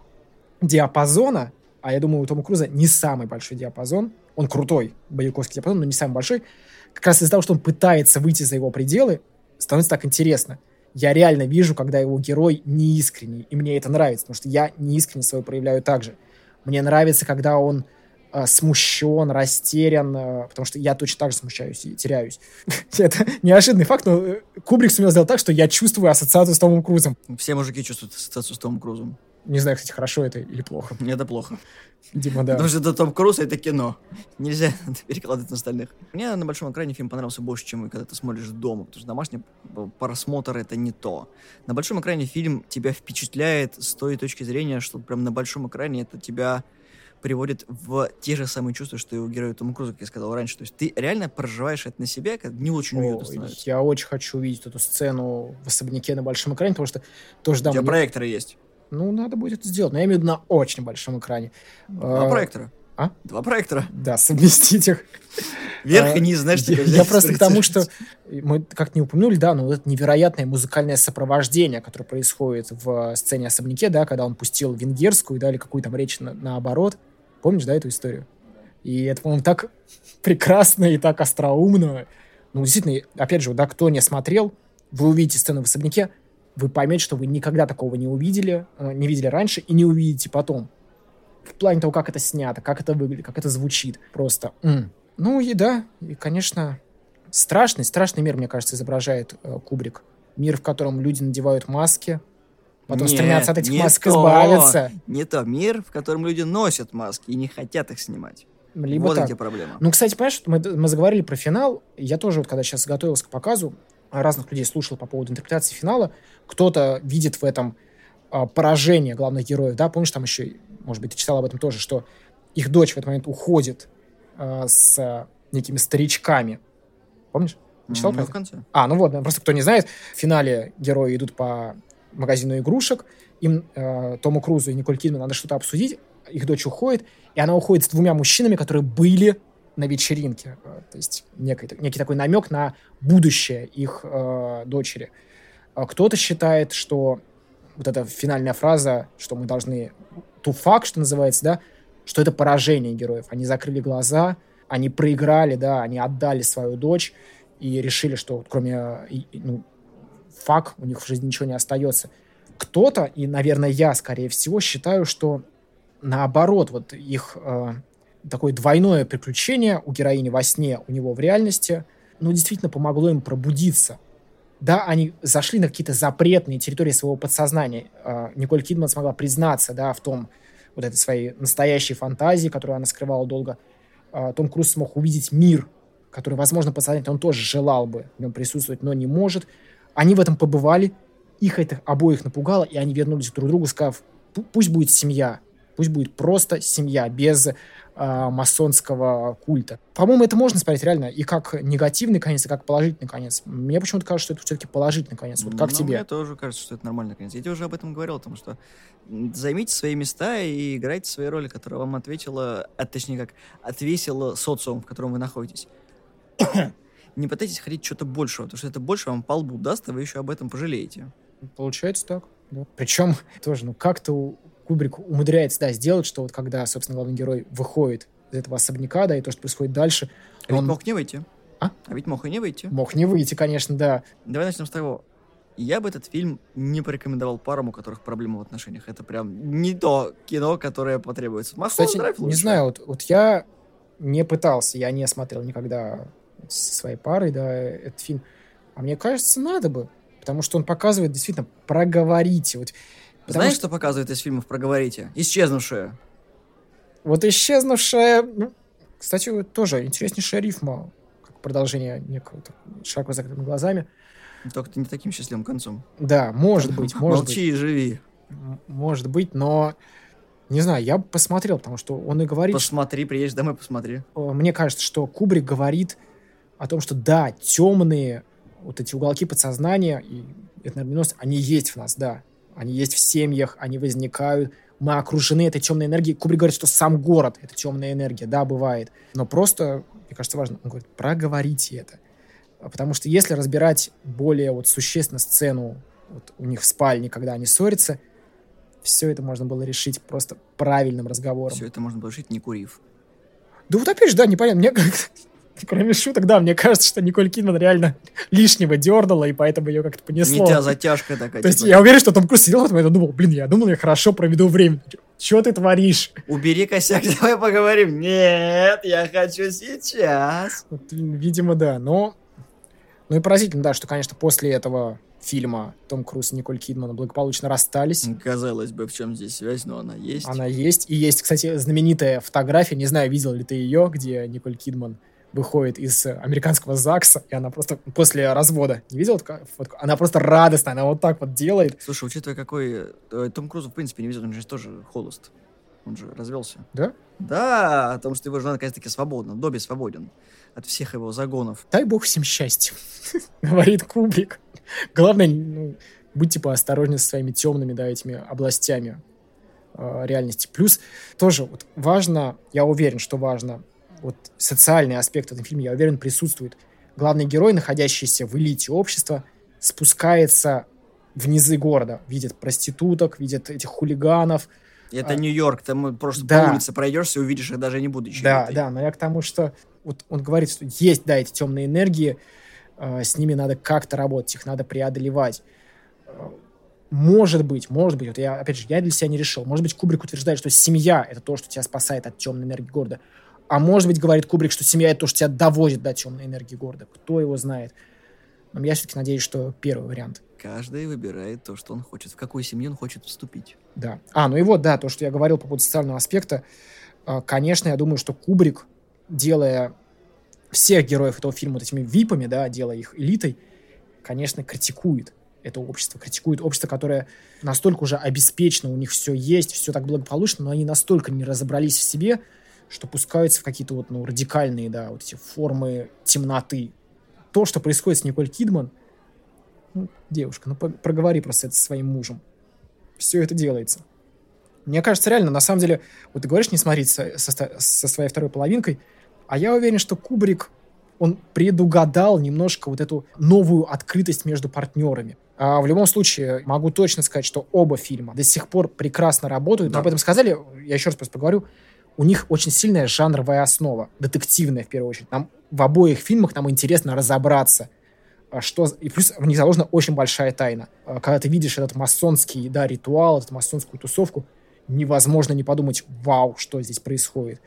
диапазона, а я думаю, у Тома Круза не самый большой диапазон, он крутой боевиковский диапазон, но не самый большой, как раз из-за того, что он пытается выйти за его пределы, становится так интересно. я реально вижу, когда его герой неискренний, и мне это нравится, потому что я неискренне свой проявляю так же. Мне нравится, когда он смущен, растерян, э, потому что я точно так же смущаюсь и теряюсь. это неожиданный факт, но э, Кубрик сумел сделать так, что я чувствую ассоциацию с Томом Крузом. Все мужики чувствуют ассоциацию с Томом Крузом. Не знаю, кстати, хорошо это или плохо. Это плохо. Дима, да. Потому что это Том Круз, это кино. Нельзя перекладывать на остальных. Мне на большом экране фильм понравился больше, чем когда ты смотришь дома, потому что домашний просмотр это не то. На большом экране фильм тебя впечатляет с той точки зрения, что прям на большом экране это тебя приводит в те же самые чувства, что и у героя Тома Круза, как я сказал раньше. То есть ты реально проживаешь это на себе, как не очень уютно становится. Я очень хочу увидеть эту сцену в особняке на большом экране, потому что тоже, да, У тебя мне... проекторы есть. Ну, надо будет это сделать. Но я имею в виду на очень большом экране. Два а, проектора. А? Два проектора. Да, совместить их. Вверх и низ, знаешь, я, я просто к тому, что мы как не упомянули, да, но вот это невероятное музыкальное сопровождение, которое происходит в сцене особняке, да, когда он пустил венгерскую дали какую-то речь на, наоборот. Помнишь, да, эту историю? И это, по-моему, так прекрасно и так остроумно. Ну, действительно, опять же, да, кто не смотрел, вы увидите сцену в особняке, вы поймете, что вы никогда такого не увидели, э, не видели раньше и не увидите потом. В плане того, как это снято, как это выглядит, как это звучит. Просто. М. Ну и да, и, конечно, страшный, страшный мир, мне кажется, изображает э, Кубрик. Мир, в котором люди надевают маски, потом не, стремятся от этих масок то, избавиться. Не то. Мир, в котором люди носят маски и не хотят их снимать. Либо вот так. где проблема. Ну, кстати, понимаешь, мы, мы заговорили про финал. Я тоже, вот когда сейчас готовился к показу, разных людей слушал по поводу интерпретации финала. Кто-то видит в этом а, поражение главных героев, да, помнишь, там еще, может быть, ты читал об этом тоже, что их дочь в этот момент уходит а, с а, некими старичками. Помнишь? Читал ну, в конце. А, ну вот, просто кто не знает, в финале герои идут по магазину игрушек, им э, Тому Крузу и Николь Кидман надо что-то обсудить, их дочь уходит, и она уходит с двумя мужчинами, которые были на вечеринке. Э, то есть некий, некий такой намек на будущее их э, дочери. А кто-то считает, что вот эта финальная фраза, что мы должны ту факт, что называется, да, что это поражение героев. Они закрыли глаза, они проиграли, да, они отдали свою дочь и решили, что кроме ну, факт у них в жизни ничего не остается. Кто-то, и, наверное, я, скорее всего, считаю, что наоборот, вот их э, такое двойное приключение у героини во сне, у него в реальности, ну, действительно помогло им пробудиться. Да, они зашли на какие-то запретные территории своего подсознания. А, Николь Кидман смогла признаться, да, в том, вот этой своей настоящей фантазии, которую она скрывала долго. А, Том Круз смог увидеть мир, который, возможно, подсознательно он тоже желал бы в нем присутствовать, но не может. Они в этом побывали, их это обоих напугало, и они вернулись друг к другу, сказав, пусть будет семья, пусть будет просто семья, без э, масонского культа. По-моему, это можно смотреть реально и как негативный конец, и как положительный конец. Мне почему-то кажется, что это все-таки положительный конец. Вот как ну, тебе? Мне тоже кажется, что это нормальный конец. Я тебе уже об этом говорил, потому что займите свои места и играйте свои роли, которые вам ответила, а точнее как, отвесила социум, в котором вы находитесь. Не пытайтесь хотеть что-то большего, потому что это больше вам по лбу даст, и вы еще об этом пожалеете. Получается так. Да. Причем тоже, ну как-то Кубрик умудряется, да, сделать, что вот когда, собственно, главный герой выходит из этого особняка, да, и то, что происходит дальше... А он... ведь мог не выйти. А? А ведь мог и не выйти. Мог не выйти, конечно, да. Давай начнем с того. Я бы этот фильм не порекомендовал парам, у которых проблемы в отношениях. Это прям не то кино, которое потребуется. Масло Кстати, лучше. не знаю, вот, вот я не пытался, я не смотрел никогда со своей парой, да, этот фильм. А мне кажется, надо бы. Потому что он показывает действительно проговорите. Вот Знаешь, что... что показывает из фильмов «Проговорите»? Исчезнувшая. Вот исчезнувшая... Ну, кстати, тоже интереснейшая рифма, как продолжение некого широко закрытыми глазами. Только ты не таким счастливым концом. Да, может быть, может Молчи быть. и живи. Может быть, но... Не знаю, я посмотрел, потому что он и говорит... Посмотри, приедешь домой, посмотри. Мне кажется, что Кубрик говорит о том, что да, темные вот эти уголки подсознания, и это, наверное, они есть в нас, да. Они есть в семьях, они возникают. Мы окружены этой темной энергией. Кубрик говорит, что сам город — это темная энергия. Да, бывает. Но просто, мне кажется, важно, он говорит, проговорите это. Потому что если разбирать более вот существенно сцену вот у них в спальне, когда они ссорятся, все это можно было решить просто правильным разговором. Все это можно было решить, не курив. Да вот опять же, да, непонятно. Мне Кроме шуток, да, мне кажется, что Николь Кидман реально лишнего дернула, и поэтому ее как-то понесло. Не тебя затяжка такая. То есть типа, я уверен, что Том Круз сидел в этот момент и думал, блин, я думал, я хорошо проведу время. Чего ты творишь? Убери косяк, давай поговорим. Нет, я хочу сейчас. Вот, видимо, да. Но, ну и поразительно, да, что, конечно, после этого фильма Том Круз и Николь Кидман благополучно расстались. Казалось бы, в чем здесь связь, но она есть. Она есть. И есть, кстати, знаменитая фотография, не знаю, видел ли ты ее, где Николь Кидман выходит из американского ЗАГСа, и она просто после развода, не видел фотку? Она просто радостная, она вот так вот делает. Слушай, учитывая, какой... э, Том Круз, в принципе, не видел, он же тоже холост. Он же развелся. Да? Да, потому что его жена, наконец-таки, свободна. Добби свободен от всех его загонов. Дай бог всем счастья, говорит Кубрик. Главное, ну, будьте поосторожнее со своими темными, да, этими областями э, реальности. Плюс тоже вот важно, я уверен, что важно, вот социальный аспект в этом фильме, я уверен, присутствует. Главный герой, находящийся в элите общества, спускается в низы города, видит проституток, видит этих хулиганов. Это А, Нью-Йорк, там просто да. по улице пройдешься, увидишь их даже не будучи. Да, этой. да, но я к тому, что вот он говорит, что есть, да, эти темные энергии, э, с ними надо как-то работать, их надо преодолевать. Э, Может быть, может быть, вот я, опять же, я для себя не решил. Может быть, Кубрик утверждает, что семья — это то, что тебя спасает от темной энергии города. А может быть, говорит Кубрик, что семья — это то, что тебя доводит до темной энергии города. Кто его знает. Но я все-таки надеюсь, что первый вариант. Каждый выбирает то, что он хочет, в какую семью он хочет вступить. Да. А, ну и вот, да, то, что я говорил по поводу социального аспекта. э, Конечно, я думаю, что Кубрик, делая всех героев этого фильма вот этими випами, да, делая их элитой, конечно, критикует это общество, критикует общество, которое настолько уже обеспечено, у них все есть, все так благополучно, но они настолько не разобрались в себе, что пускаются в какие-то вот, ну, радикальные, да, вот эти формы темноты. То, что происходит с Николь Кидман, ну, девушка, ну, проговори просто это со своим мужем. Все это делается. Мне кажется, реально, на самом деле, вот ты говоришь не смотреть со, со со своей второй половинкой, а я уверен, что Кубрик, он предугадал немножко вот эту новую открытость между партнерами. А в любом случае, могу точно сказать, что оба фильма до сих пор прекрасно работают. Мы Да. об этом сказали, я еще раз просто поговорю. У них очень сильная жанровая основа, детективная в первую очередь. Нам в обоих фильмах нам интересно разобраться, а что... И плюс в них заложена очень большая тайна. А Когда ты видишь этот масонский, да, ритуал, эту масонскую тусовку, невозможно не подумать, вау, что здесь происходит.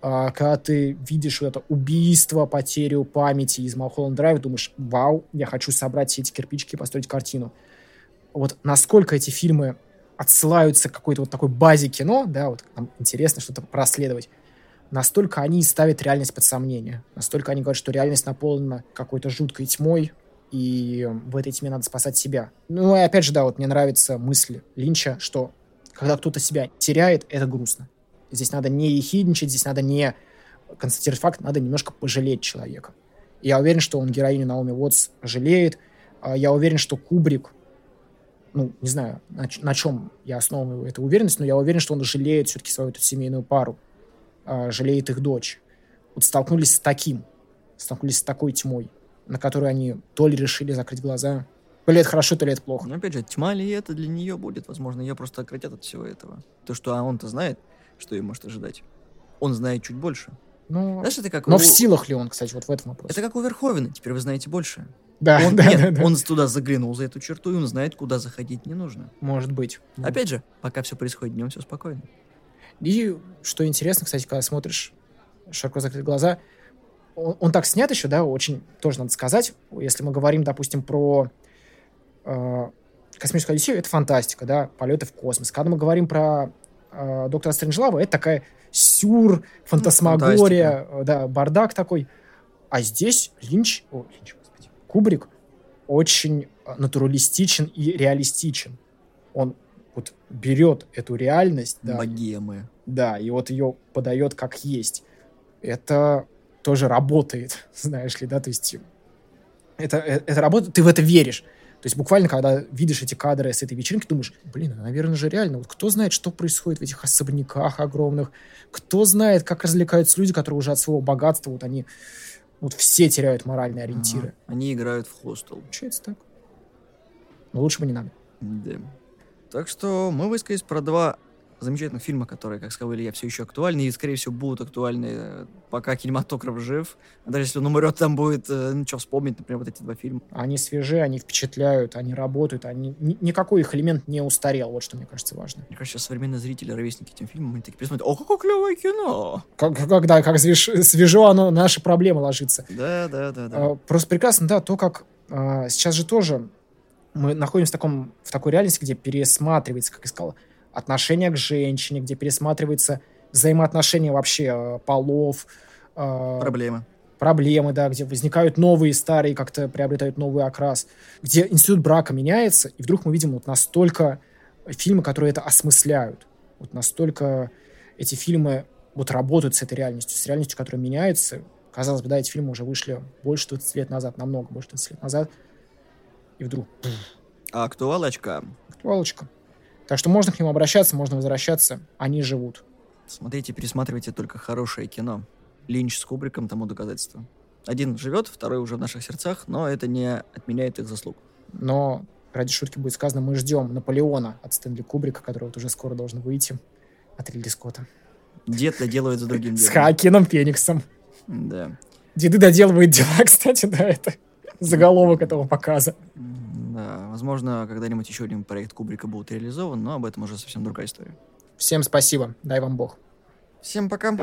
А Когда ты видишь вот это убийство, потерю памяти из Малхолланд Драйв, думаешь, вау, я хочу собрать все эти кирпичики и построить картину. Вот насколько эти фильмы отсылаются к какой-то вот такой базе кино, да, вот нам интересно что-то проследовать, настолько они ставят реальность под сомнение. Настолько они говорят, что реальность наполнена какой-то жуткой тьмой, и в этой тьме надо спасать себя. Ну и опять же, да, вот мне нравится мысль Линча, что когда кто-то себя теряет, это грустно. Здесь надо не ехидничать, здесь надо не констатировать факт, надо немножко пожалеть человека. Я уверен, что он героиню Наоми Уотс жалеет. А Я уверен, что Кубрик, ну, не знаю, на, на чем я основываю эту уверенность, но я уверен, что он жалеет все-таки свою эту семейную пару, а, жалеет их дочь. Вот столкнулись с таким, столкнулись с такой тьмой, на которую они то ли решили закрыть глаза, то ли это хорошо, то ли это плохо. Но опять же, тьма ли это для нее будет? Возможно, ее просто ократят от всего этого. То, что а он-то знает, что ей может ожидать. Он знает чуть больше. Но, Знаешь, это как но у... в силах ли он, кстати, вот в этом вопросе? Это как у Верховена, теперь вы знаете больше. Да, Он, да, нет, да, да. он туда заглянул за эту черту, и он знает, куда заходить не нужно. Может быть. Опять же, пока все происходит днем, все спокойно. И что интересно, кстати, когда смотришь широко закрыть глаза, он, он так снят еще, да, очень тоже надо сказать. Если мы говорим, допустим, про э, космическую Одиссею, это фантастика, да, полеты в космос. Когда мы говорим про э, доктора Стрэнджлава, это такая сюр, фантасмагория, э, да, бардак такой. А здесь Линч, о, Линч, Кубрик очень э, натуралистичен и реалистичен. Он вот берет эту реальность, да, Богемы. да, и вот ее подает как есть. Это тоже работает, знаешь ли, да, то есть это, э- это работает, ты в это веришь. То есть буквально, когда видишь эти кадры с этой вечеринки, думаешь, блин, а, наверное же реально, вот кто знает, что происходит в этих особняках огромных, кто знает, как развлекаются люди, которые уже от своего богатства, вот они, вот все теряют моральные ориентиры. Ага. Они играют в хостел. Получается так. Но лучше бы не надо. Да. Так что мы высказались про два замечательных фильмах, которые, как сказал Илья, все еще актуальны и, скорее всего, будут актуальны, э, пока кинематограф жив. Даже если он умрет, там будет, э, ну, что вспомнить, например, вот эти два фильма. Они свежие, они впечатляют, они работают, они... ни- никакой их элемент не устарел, вот что мне кажется важно. Мне кажется, современные зрители, ровесники этим фильмам, они такие пересмотрят, о, какое клевое кино! Как, когда, как свеж- свежо оно на наши проблемы ложится. Да, да, да, да. А, Просто прекрасно, да, то, как а, сейчас же тоже мы находимся в, таком, в такой реальности, где пересматривается, как я сказал, отношение к женщине, где пересматривается взаимоотношения вообще а, полов, а, Проблемы. проблемы, да, где возникают новые, старые, как-то приобретают новый окрас, где институт брака меняется, и вдруг мы видим вот настолько фильмы, которые это осмысляют, вот настолько эти фильмы вот работают с этой реальностью, с реальностью, которая меняется. Казалось бы, да, эти фильмы уже вышли больше 20 лет назад, намного больше 20 лет назад, и вдруг А актуалочка. актуалочка. Так что можно к ним обращаться, можно возвращаться, они живут. Смотрите, пересматривайте только хорошее кино. Линч с Кубриком тому доказательство. Один живет, второй уже в наших сердцах, но это не отменяет их заслуг. Но ради шутки будет сказано, мы ждем Наполеона от Стэнли Кубрика, который вот уже скоро должен выйти от Ридли Скотта. Дед доделывает за другим С дедом. Хакином Фениксом. Да. Деды доделывают дела, кстати, да, это заголовок этого показа. Да, возможно, когда-нибудь еще один проект Кубрика будет реализован, но об этом уже совсем другая история. Всем спасибо, дай вам бог. Всем пока.